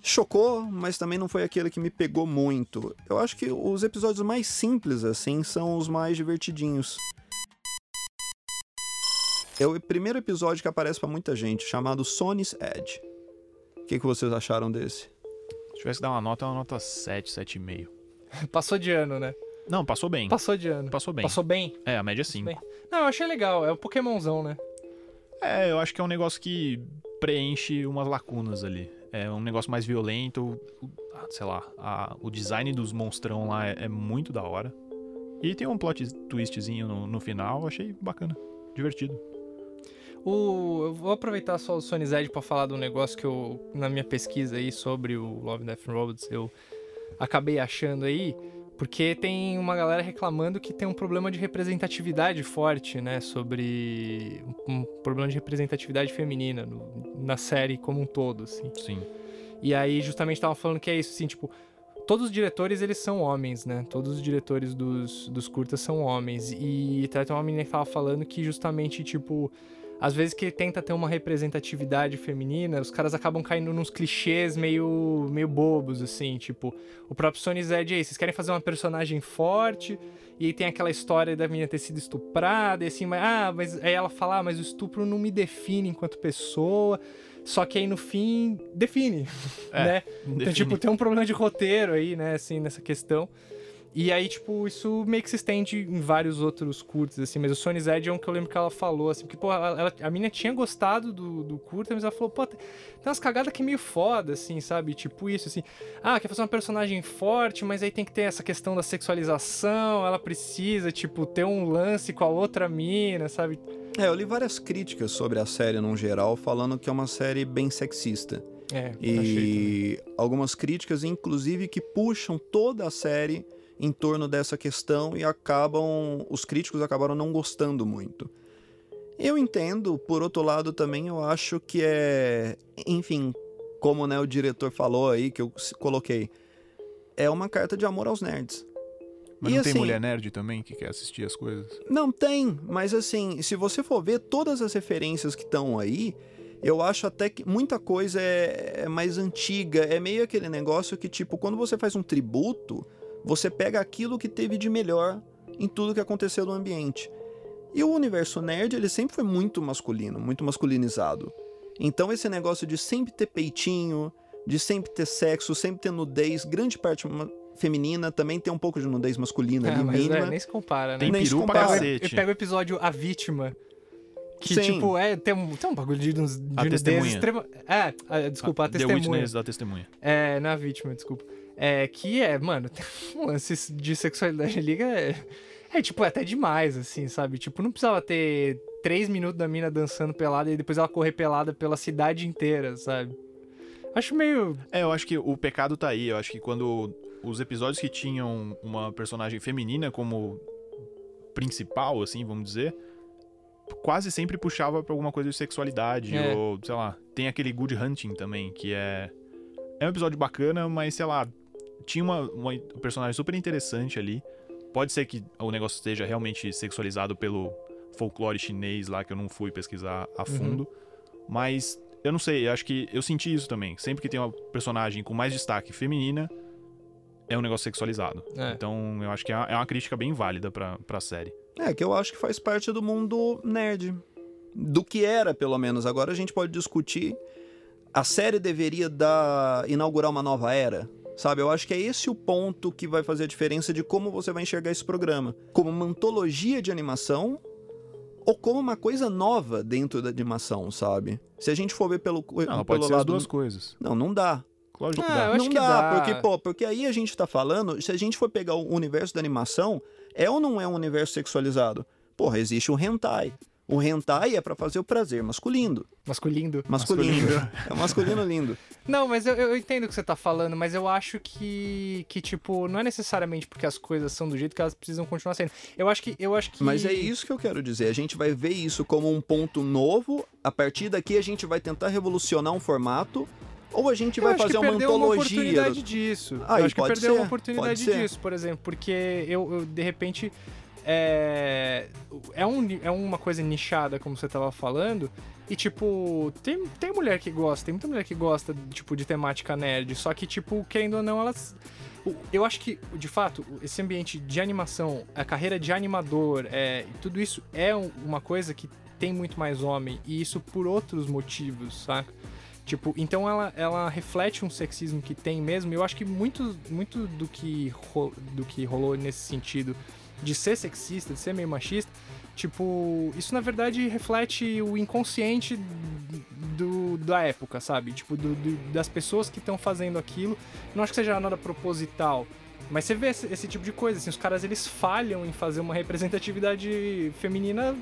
Chocou, mas também não foi aquele que me pegou muito. Eu acho que os episódios mais simples, assim, são os mais divertidinhos. É o primeiro episódio que aparece pra muita gente, chamado Sony's Edge. O que, que vocês acharam desse? Se tivesse que dar uma nota, é uma nota 7, 7,5. [laughs] Passou de ano, né? Não, passou bem. Passou de ano. Passou bem. Passou bem? É, a média 5. bem. Não, eu achei legal. É o Pokémonzão, né? É, eu acho que é um negócio que preenche umas lacunas ali. É um negócio mais violento. Sei lá, a- o design dos monstrão lá é, é muito da hora. E tem um plot twistzinho no, no final, achei bacana. Divertido. O, eu vou aproveitar só o Sony Zed pra falar de um negócio que eu, na minha pesquisa aí sobre o Love, Death and Robots, eu acabei achando aí, porque tem uma galera reclamando que tem um problema de representatividade forte, né, sobre um problema de representatividade feminina no- na série como um todo, assim. Sim. E aí justamente tava falando que é isso, assim, tipo, todos os diretores eles são homens, né? Todos os diretores dos, dos curtas são homens. E até tem uma menina que tava falando que justamente, tipo, às vezes que tenta ter uma representatividade feminina, os caras acabam caindo nos clichês meio, meio bobos, assim, tipo, o próprio Sony Zed aí, vocês querem fazer uma personagem forte, e aí tem aquela história da menina ter sido estuprada, e assim, mas, ah, mas aí ela fala, ah, mas o estupro não me define enquanto pessoa. Só que aí no fim define, É, né? Então, define. tipo, tem um problema de roteiro aí, né, assim, nessa questão. E aí, tipo, isso meio que se estende em vários outros curtas, assim, mas o Sony Zed é um que eu lembro que ela falou, assim, porque, pô, ela, a menina tinha gostado do, do curta, mas ela falou, pô, tem, tem umas cagadas que é meio foda, assim, sabe? Tipo isso, assim, ah, quer fazer uma personagem forte, mas aí tem que ter essa questão da sexualização, ela precisa, tipo, ter um lance com a outra mina, sabe? É, eu li várias críticas sobre a série num geral, falando que é uma série bem sexista. É, achei também. E algumas críticas, inclusive, que puxam toda a série em torno dessa questão e acabam. Os críticos acabaram não gostando muito. Eu entendo, por outro lado, também eu acho que é. Enfim, como né, o diretor falou aí, que eu coloquei, é uma carta de amor aos nerds. Mas e não tem assim- mulher nerd também que quer assistir as coisas? Não tem, mas assim, se você for ver todas as referências que estão aí, eu acho até que muita coisa é, é mais antiga. É meio aquele negócio que, tipo, quando você faz um tributo, você pega aquilo que teve de melhor em tudo que aconteceu no ambiente. E o universo nerd, ele sempre foi muito masculino, muito masculinizado. Então esse negócio de sempre ter peitinho, de sempre ter sexo, sempre ter nudez, grande parte feminina, também tem um pouco de nudez masculina Ah, ali, mas mínima. é, nem se compara, né? Tem Nem se peru pra compara. cacete. Eu pego o episódio A Vítima. Que, Sim. tipo, é, tem um, tem um bagulho de, de A nudez testemunha. extrema... É, a- desculpa, a The testemunha. Witness da testemunha. É, não é a vítima, desculpa. É, que é, mano, [laughs] um lance de sexualidade ali é, é, tipo, é até demais, assim, sabe? Tipo, não precisava ter três minutos da mina dançando pelada e depois ela correr pelada pela cidade inteira, sabe? Acho meio... É, eu acho que o pecado tá aí. Eu acho que quando os episódios que tinham uma personagem feminina como principal, assim, vamos dizer, quase sempre puxava pra alguma coisa de sexualidade. É. Ou, sei lá, tem aquele Good Hunting também, que é. É um episódio bacana, mas sei lá, tinha uma, uma um personagem super interessante ali. Pode ser que o negócio esteja realmente sexualizado pelo folclore chinês lá, que eu não fui pesquisar a fundo. Mas eu não sei, eu acho que eu senti isso também. Sempre que tem uma personagem com mais destaque feminina, é um negócio sexualizado. É. Então eu acho que é uma, é uma crítica bem válida pra, pra série. É, que eu acho que faz parte do mundo nerd. Do que era, pelo menos. Agora a gente pode discutir. A série deveria dar, inaugurar uma nova era. Sabe, eu acho que é esse o ponto que vai fazer a diferença de como você vai enxergar esse programa. Como uma antologia de animação ou como uma coisa nova dentro da animação, sabe? Se a gente for ver pelo, Não, pelo pode ser as lado... duas coisas. Não, não dá. Lógico que Ah, dá. eu acho não que dá, dá. porque, pô, porque aí a gente tá falando, se a gente for pegar o universo da animação, é ou não é um universo sexualizado? Porra, existe o hentai. O hentai é pra fazer o prazer masculino. Masculino. Masculino. é masculino lindo. Não, mas eu, eu entendo o que você tá falando, mas eu acho que, que, tipo, não é necessariamente porque as coisas são do jeito que elas precisam continuar sendo. Eu acho que. Eu acho que... Mas é isso que eu quero dizer. A gente vai ver isso como um ponto novo. A partir daqui a gente vai tentar revolucionar um formato. Ou a gente Eu vai acho fazer que uma perdeu uma antologia. oportunidade disso. Aí, eu acho que pode perdeu uma ser, oportunidade pode ser. disso, por exemplo, porque eu, eu, de repente é é, um, é uma coisa nichada, como você tava falando, e tipo, tem, tem mulher que gosta, tem muita mulher que gosta, tipo, de temática nerd, só que, tipo, querendo ou não, elas eu acho que, de fato, esse ambiente de animação, a carreira de animador, é, tudo isso é um- uma coisa que tem muito mais homem, e isso por outros motivos, saca? Tipo, então ela, ela reflete um sexismo que tem mesmo, e eu acho que muito, muito do, que do que rolou nesse sentido de ser sexista, de ser meio machista, tipo, isso na verdade reflete o inconsciente do, da época, sabe? Tipo, do- do- das pessoas que estão fazendo aquilo. Não acho que seja nada proposital. Mas você vê esse, esse tipo de coisa, assim, os caras eles falham em fazer uma representatividade feminina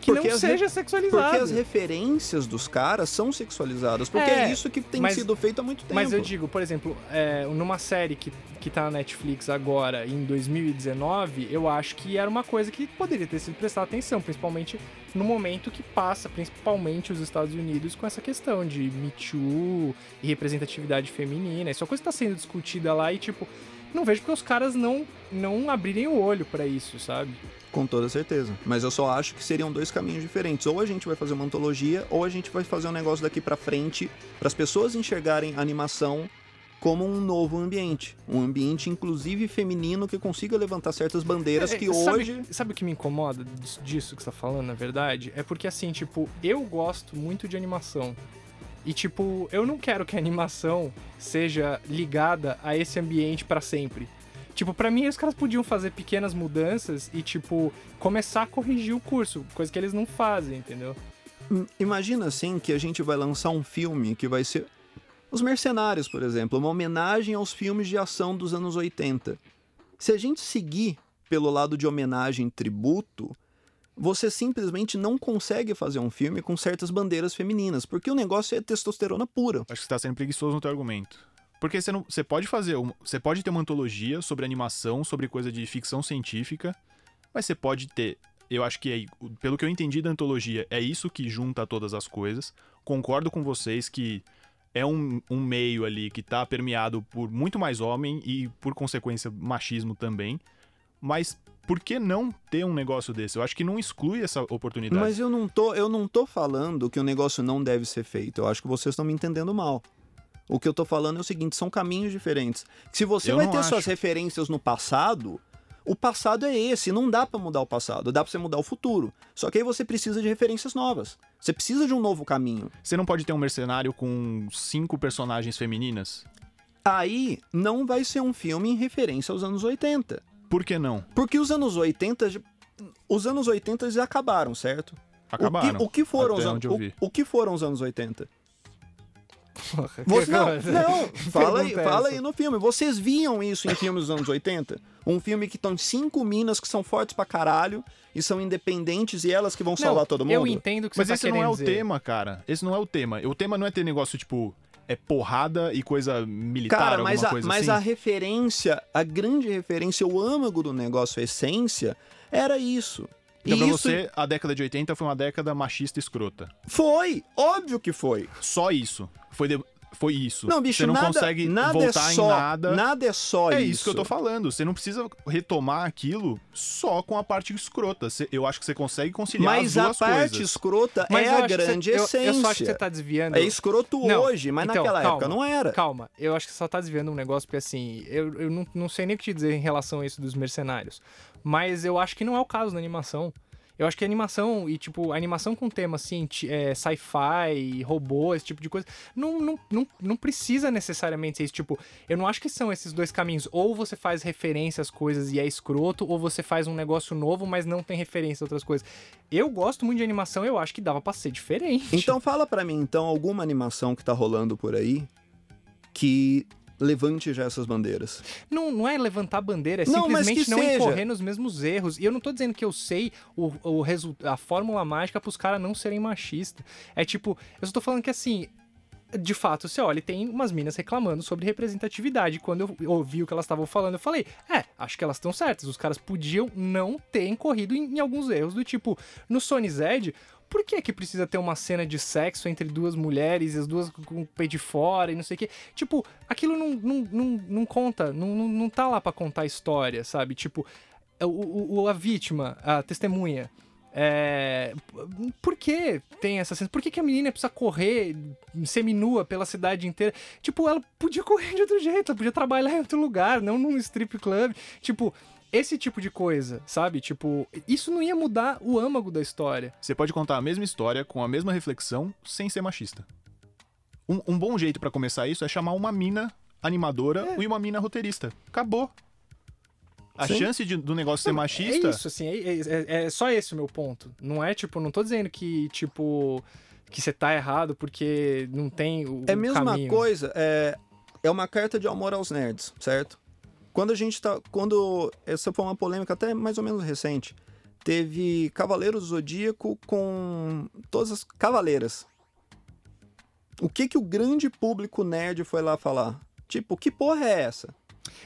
que Porque não seja sexualizada. Porque as referências dos caras são sexualizadas. Porque é, É, isso que tem mas- sido feito há muito tempo. Mas eu digo, por exemplo, é, numa série que, que tá na Netflix agora, em 2019, eu acho que era uma coisa que poderia ter sido prestada atenção, principalmente no momento que passa, principalmente os Estados Unidos, com essa questão de Me Too e representatividade feminina. Isso é uma coisa que tá sendo discutida lá e, tipo, não vejo porque os caras não, não abrirem o olho pra isso, sabe? Com toda certeza. Mas eu só acho que seriam dois caminhos diferentes. Ou a gente vai fazer uma antologia, ou a gente vai fazer um negócio daqui pra frente para as pessoas enxergarem a animação como um novo ambiente. Um ambiente, inclusive, feminino que consiga levantar certas bandeiras É, que sabe, hoje. Sabe o que me incomoda disso, disso que você tá falando, na verdade? É porque, assim, tipo, eu gosto muito de animação. E, tipo, eu não quero que a animação seja ligada a esse ambiente pra sempre. Tipo, pra mim, os caras podiam fazer pequenas mudanças e, tipo, começar a corrigir o curso, coisa que eles não fazem, entendeu? Hum, Imagina assim que a gente vai lançar um filme que vai ser. Os Mercenários, por exemplo, uma homenagem aos filmes de ação dos anos 80. Se a gente seguir pelo lado de homenagem tributo, você simplesmente não consegue fazer um filme com certas bandeiras femininas, porque o negócio é testosterona pura. Acho que você tá sendo preguiçoso no teu argumento. Porque você, não, você pode fazer. Você pode ter uma antologia sobre animação, sobre coisa de ficção científica, mas você pode ter. Eu acho que, é- pelo que eu entendi da antologia, é isso que junta todas as coisas. Concordo com vocês que é um, um meio ali que tá permeado por muito mais homem e, por consequência, machismo também. Mas por que não ter um negócio desse? Eu acho que não exclui essa oportunidade. Mas eu não tô, eu não tô falando que o negócio não deve ser feito. Eu acho que vocês estão me entendendo mal. O que eu tô falando é o seguinte, são caminhos diferentes. Se você Eu vai ter acho. suas referências no passado, o passado é esse, não dá pra mudar o passado, dá pra você mudar o futuro. Só que aí você precisa de referências novas. Você precisa de um novo caminho. Você não pode ter um mercenário com cinco personagens femininas? Aí não vai ser um filme em referência aos anos 80. Por que não? Porque os anos 80, já- os anos 80 já acabaram, certo? Acabaram. O que, o que foram os o, o que foram os anos 80? Porra, Você, não, não, [laughs] fala aí, fala aí no filme. Vocês viam isso em filmes dos anos 80? Um filme que estão cinco minas que são fortes pra caralho e são independentes e elas que vão salvar Não, todo mundo? Eu entendo o que Mas você tá esse não é querendo o dizer. tema, cara. Esse não é o tema. O tema não é ter negócio, tipo, é porrada e coisa militar, Cara, alguma mas, a, coisa mas assim. a referência, a grande referência, o âmago do negócio, a essência, era isso. Então, pra isso você, a década de 80 foi uma década machista escrota. foi, óbvio que foi. Só isso. Foi, de- foi isso. Não, bicho, Você não nada, consegue nada voltar é só, em nada. Nada é só é isso. isso que eu tô falando. Você não precisa retomar aquilo só com a parte escrota. Você- eu acho que você consegue conciliar Mas as a duas parte coisas. escrota Mas é eu a grande você, eu- essência. Eu, só acho que você tá desviando. É escroto Não, hoje, mas então, naquela calma, época não era. Calma, eu acho que você só tá desviando um negócio, porque assim, eu, eu não, não sei nem o que te dizer em relação a isso dos mercenários. Mas eu acho que não é o caso na animação. Eu acho que animação, e tipo, animação com tema assim, é, sci-fi, robô, esse tipo de coisa, não, não, não, não precisa necessariamente ser isso. Tipo, eu não acho que são esses dois caminhos. Ou você faz referência às coisas e é escroto, ou você faz um negócio novo, mas não tem referência a outras coisas. Eu gosto muito de animação, eu acho que dava pra ser diferente. Então fala pra mim, então, alguma animação que tá rolando por aí que levante já essas bandeiras. Não, não é levantar bandeira, é Não, simplesmente não seja. incorrer nos mesmos erros. E eu não tô dizendo que eu sei o, o a fórmula mágica pros caras não serem machistas. É tipo, eu só tô falando que assim. De fato, você olha, tem umas minas reclamando sobre representatividade. Quando eu ouvi o que elas estavam falando, eu falei: é, acho que elas estão certas. Os caras podiam não ter incorrido em, em alguns erros, do tipo, no Sony Zed, por que que precisa ter uma cena de sexo entre duas mulheres e as duas com o pé de fora e não sei o quê? Tipo, aquilo não, não, não, não conta, não, não, não tá lá pra contar a história, sabe? Tipo, o, o- a vítima, a testemunha. É, por que tem essa cena? Por que, que a menina precisa correr seminua pela cidade inteira? Tipo, ela podia correr de outro jeito, ela podia trabalhar em outro lugar, não num strip club. Tipo, esse tipo de coisa, sabe? Tipo, isso não ia mudar o âmago da história. Você pode contar a mesma história com a mesma reflexão sem ser machista. Um, um bom jeito pra começar isso é chamar uma mina animadora É. e uma mina roteirista. Acabou. A Sim. chance de- do negócio ser machista. É isso, assim, é, é- é só esse o meu ponto. Não é, tipo, não tô dizendo que, tipo, que você tá errado porque não tem o É a mesma caminho. coisa, é, é uma carta de amor aos nerds, certo? Quando a gente tá. Quando. Essa foi uma polêmica até mais ou menos recente. Teve Cavaleiro do Zodíaco com todas as cavaleiras. O que que o grande público nerd foi lá falar? Tipo, que porra é essa?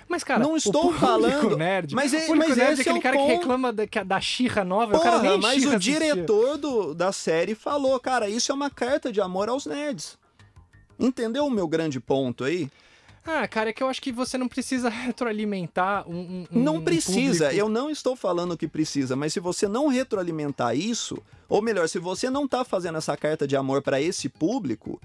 Mas, cara, Não o estou falando- nerd, mas o é- público mas nerd esse é aquele é o cara que ponto. reclama da, que- da Xirra nova, o cara Porra, nem mas o diretor do, da série falou, cara, isso é uma carta de amor aos nerds. Entendeu o meu grande ponto aí? Ah, cara, é que eu acho que você não precisa [laughs] retroalimentar um, um- um Não precisa, público. eu não estou falando que precisa, mas se você não retroalimentar isso, ou melhor, se você não tá fazendo essa carta de amor para esse público,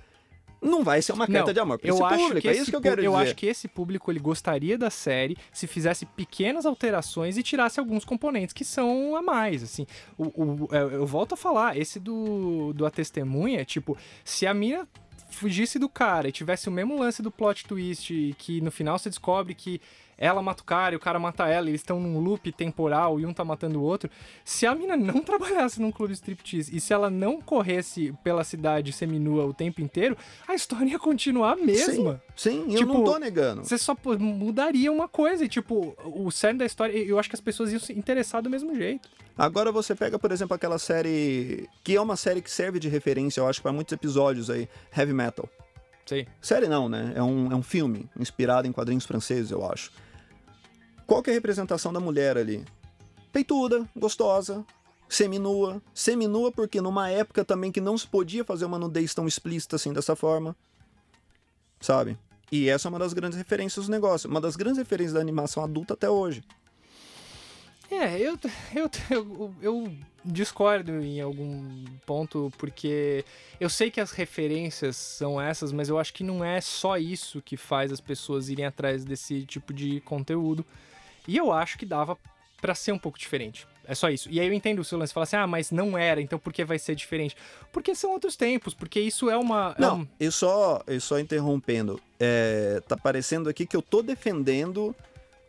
não vai ser uma carta Não, de amor para eu esse acho público, que é isso que eu quero Eu dizer. acho que esse público ele gostaria da série se fizesse pequenas alterações e tirasse alguns componentes que são a mais, assim. O, o- eu, eu volto a falar, esse do, do A Testemunha, tipo, se a mina fugisse do cara e tivesse o mesmo lance do plot twist que no final você descobre que ela mata o cara e o cara mata ela, e eles estão num loop temporal e um tá matando o outro. Se a mina não [laughs] trabalhasse num clube striptease e se ela não corresse pela cidade seminua o tempo inteiro, a história ia continuar a mesma. Sim, eu Tipo, não tô negando. Você só mudaria uma coisa e, tipo, o cerne da história, eu acho que as pessoas iam se interessar do mesmo jeito. Agora você pega, por exemplo, aquela série que é uma série que serve de referência, eu acho, para muitos episódios aí, Heavy Metal. Sei. Série não, né? É um, é um filme inspirado em quadrinhos franceses, eu acho. Qual que é a representação da mulher ali? Peituda, gostosa, seminua. Seminua porque numa época também que não se podia fazer uma nudez tão explícita assim dessa forma. Sabe? E essa é uma das grandes referências do negócio. Uma das grandes referências da animação adulta até hoje. É, eu, eu, eu, eu discordo em algum ponto, porque eu sei que as referências são essas, mas eu acho que não é só isso que faz as pessoas irem atrás desse tipo de conteúdo. E eu acho que dava pra ser um pouco diferente. É só isso. E aí eu entendo o seu lance, falar assim, ah, mas não era, então por que vai ser diferente? Porque são outros tempos, porque isso é uma... é Não, um- eu só, eu só interrompendo. É, tá parecendo aqui que eu tô defendendo,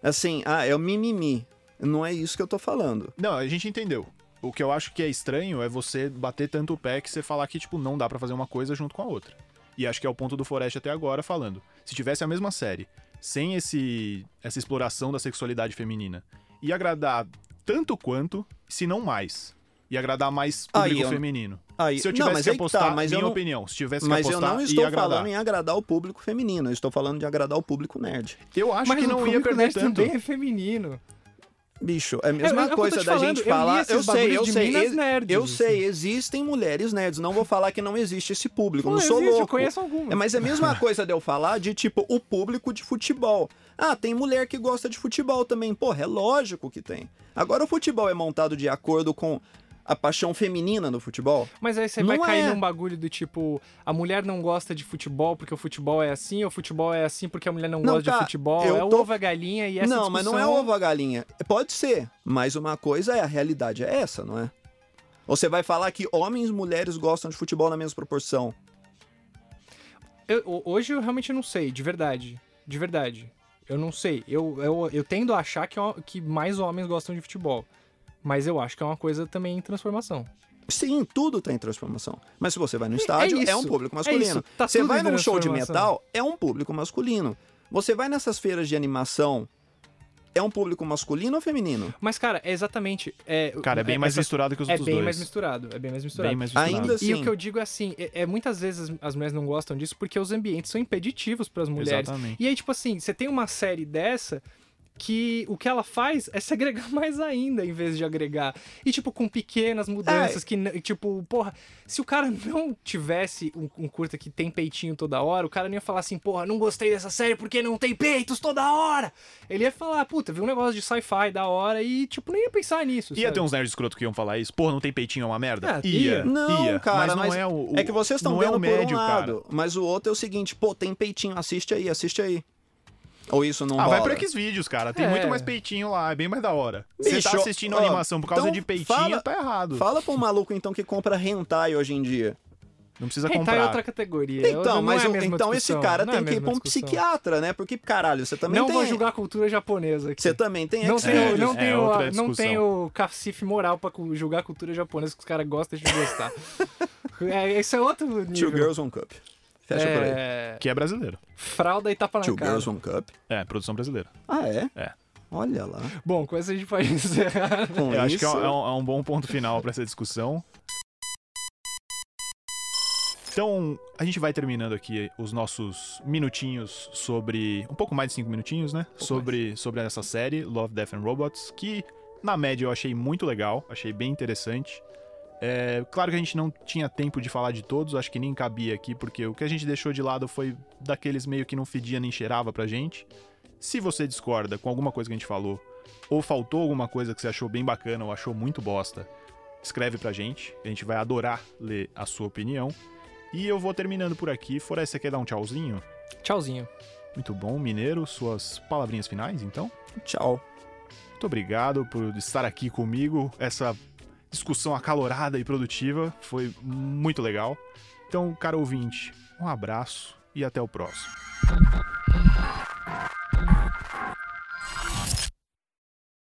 assim, ah, é o mimimi. Não é isso que eu tô falando. Não, a gente entendeu. O que eu acho que é estranho é você bater tanto o pé que você falar que, tipo, não dá pra fazer uma coisa junto com a outra. E acho que é o ponto do Forest até agora falando. Se tivesse a mesma série, sem esse essa exploração da sexualidade feminina, ia agradar tanto quanto, se não mais. Ia agradar mais Aí público eu- feminino. Aí, Se eu não, tivesse mas que aí que apostar, tá, mas eu minha não, opinião, se tivesse que Mas eu apostar, não ia estou agradar. falando em agradar o público feminino, eu estou falando de agradar o público nerd. Eu acho Mas que não ia público perder nerd tanto. também é feminino. Bicho, é a É- mesma é eu tô coisa da falando, gente eu falar. Eu sei, eu sei. ex- nerds, eu assim. sei, existem mulheres nerds. Não vou falar que não existe esse público. Pô, não sou existe, eu louco. conheço algumas. É, mas é a mesma [laughs] coisa de eu falar de tipo o público de futebol. Ah, tem mulher que gosta de futebol também. Porra, é lógico que tem. Agora o futebol é montado de acordo com a paixão feminina no futebol? Mas aí você Não vai cair é. num bagulho do tipo, a mulher não gosta de futebol porque o futebol é assim, ou o futebol é assim porque a mulher não, Não, gosta cara, de futebol. É tô- ovo a galinha e essa não, mas não é discussão- ovo a galinha. Pode ser, mas uma coisa é a realidade é essa, não é? Você vai falar que homens e mulheres gostam de futebol na mesma proporção. Eu- ho- hoje eu realmente não sei, de verdade. De verdade. Eu não sei. Eu, eu, eu tendo a achar que, que mais homens gostam de futebol. Mas eu acho que é uma coisa também em transformação. Sim, tudo tem transformação. Mas se você vai no estádio, é, isso, um público é masculino. isso, tá você vai num show de metal, é um público masculino. Você vai nessas feiras de animação, é um público masculino ou feminino? Mas, cara, é exatamente. É, Cara, é bem mais essa- misturado que os É outros bem dois. mais misturado. É bem mais misturado. Bem mais misturado. Ainda E assim, o que eu digo é assim, é, é muitas vezes as, as mulheres não gostam disso porque os ambientes são impeditivos para as mulheres. Exatamente. E aí, tipo assim, você tem uma série dessa que o que ela faz é segregar [laughs] mais ainda em vez de agregar. E, tipo, com pequenas mudanças que, n- tipo, porra, se o cara não tivesse um, um curta que tem peitinho toda hora, o cara não ia falar assim, porra, não gostei dessa série porque não tem peitos toda hora. Ele ia falar, puta, viu um negócio de sci-fi da hora e, tipo, nem ia pensar nisso. Ia sabe? ter uns nerds escroto que iam falar isso. Porra, não tem peitinho, é uma merda? Ah, ia, ia. Não, ia. cara, mas não mas é o, o- É que vocês estão vendo é o médio, por um cara. lado, mas o outro é o seguinte, pô, tem peitinho, assiste aí, assiste aí. Ou isso não Ah, vai rola? pra Xvideos, cara. Tem É. muito mais peitinho lá, é bem mais da hora. Você tá assistindo ó, animação por causa então de peitinho, fala- tá errado. Fala pra um maluco então que compra hentai hoje em dia. Não precisa Hentai comprar. é outra categoria. Então, não mas é a então esse cara não é a tem que ir pra um discussão. psiquiatra, né? Porque, caralho, você também Não tem... vou julgar a cultura japonesa aqui. Você também tem Não tenho, Xvideos. não É tenho, outra não tenho cacife moral pra julgar a cultura japonesa que os caras gostam de gostar. [laughs] é, esse é outro nível. Two Girls, One Cup. Fecha por aí. é... Que é brasileiro. Fralda e tapa na Two cara. Girls, One Cup. É, produção brasileira. Ah, é? É. Olha lá. Bom, com essa a gente pode encerrar. Com Eu acho isso... que é um, é um- é um bom ponto final pra essa discussão. Então, a gente vai terminando aqui os nossos minutinhos sobre. Um pouco mais de cinco minutinhos, né? Sobre, sobre essa série, Love, Death and Robots, que na média eu achei muito legal, achei bem interessante. É, claro que a gente não tinha tempo de falar de todos, acho que nem cabia aqui, porque o que a gente deixou de lado foi daqueles meio que não fedia nem cheirava pra gente. Se você discorda com alguma coisa que a gente falou, ou faltou alguma coisa que você achou bem bacana ou achou muito bosta, escreve pra gente. A gente vai adorar ler a sua opinião. E eu vou terminando por aqui. Fora você quer dar um tchauzinho? Tchauzinho. Muito bom, Mineiro. Suas palavrinhas finais, então? Tchau. Muito obrigado por estar aqui comigo. Essa discussão acalorada e produtiva. Foi muito legal. Então, cara ouvinte, um abraço e até o próximo.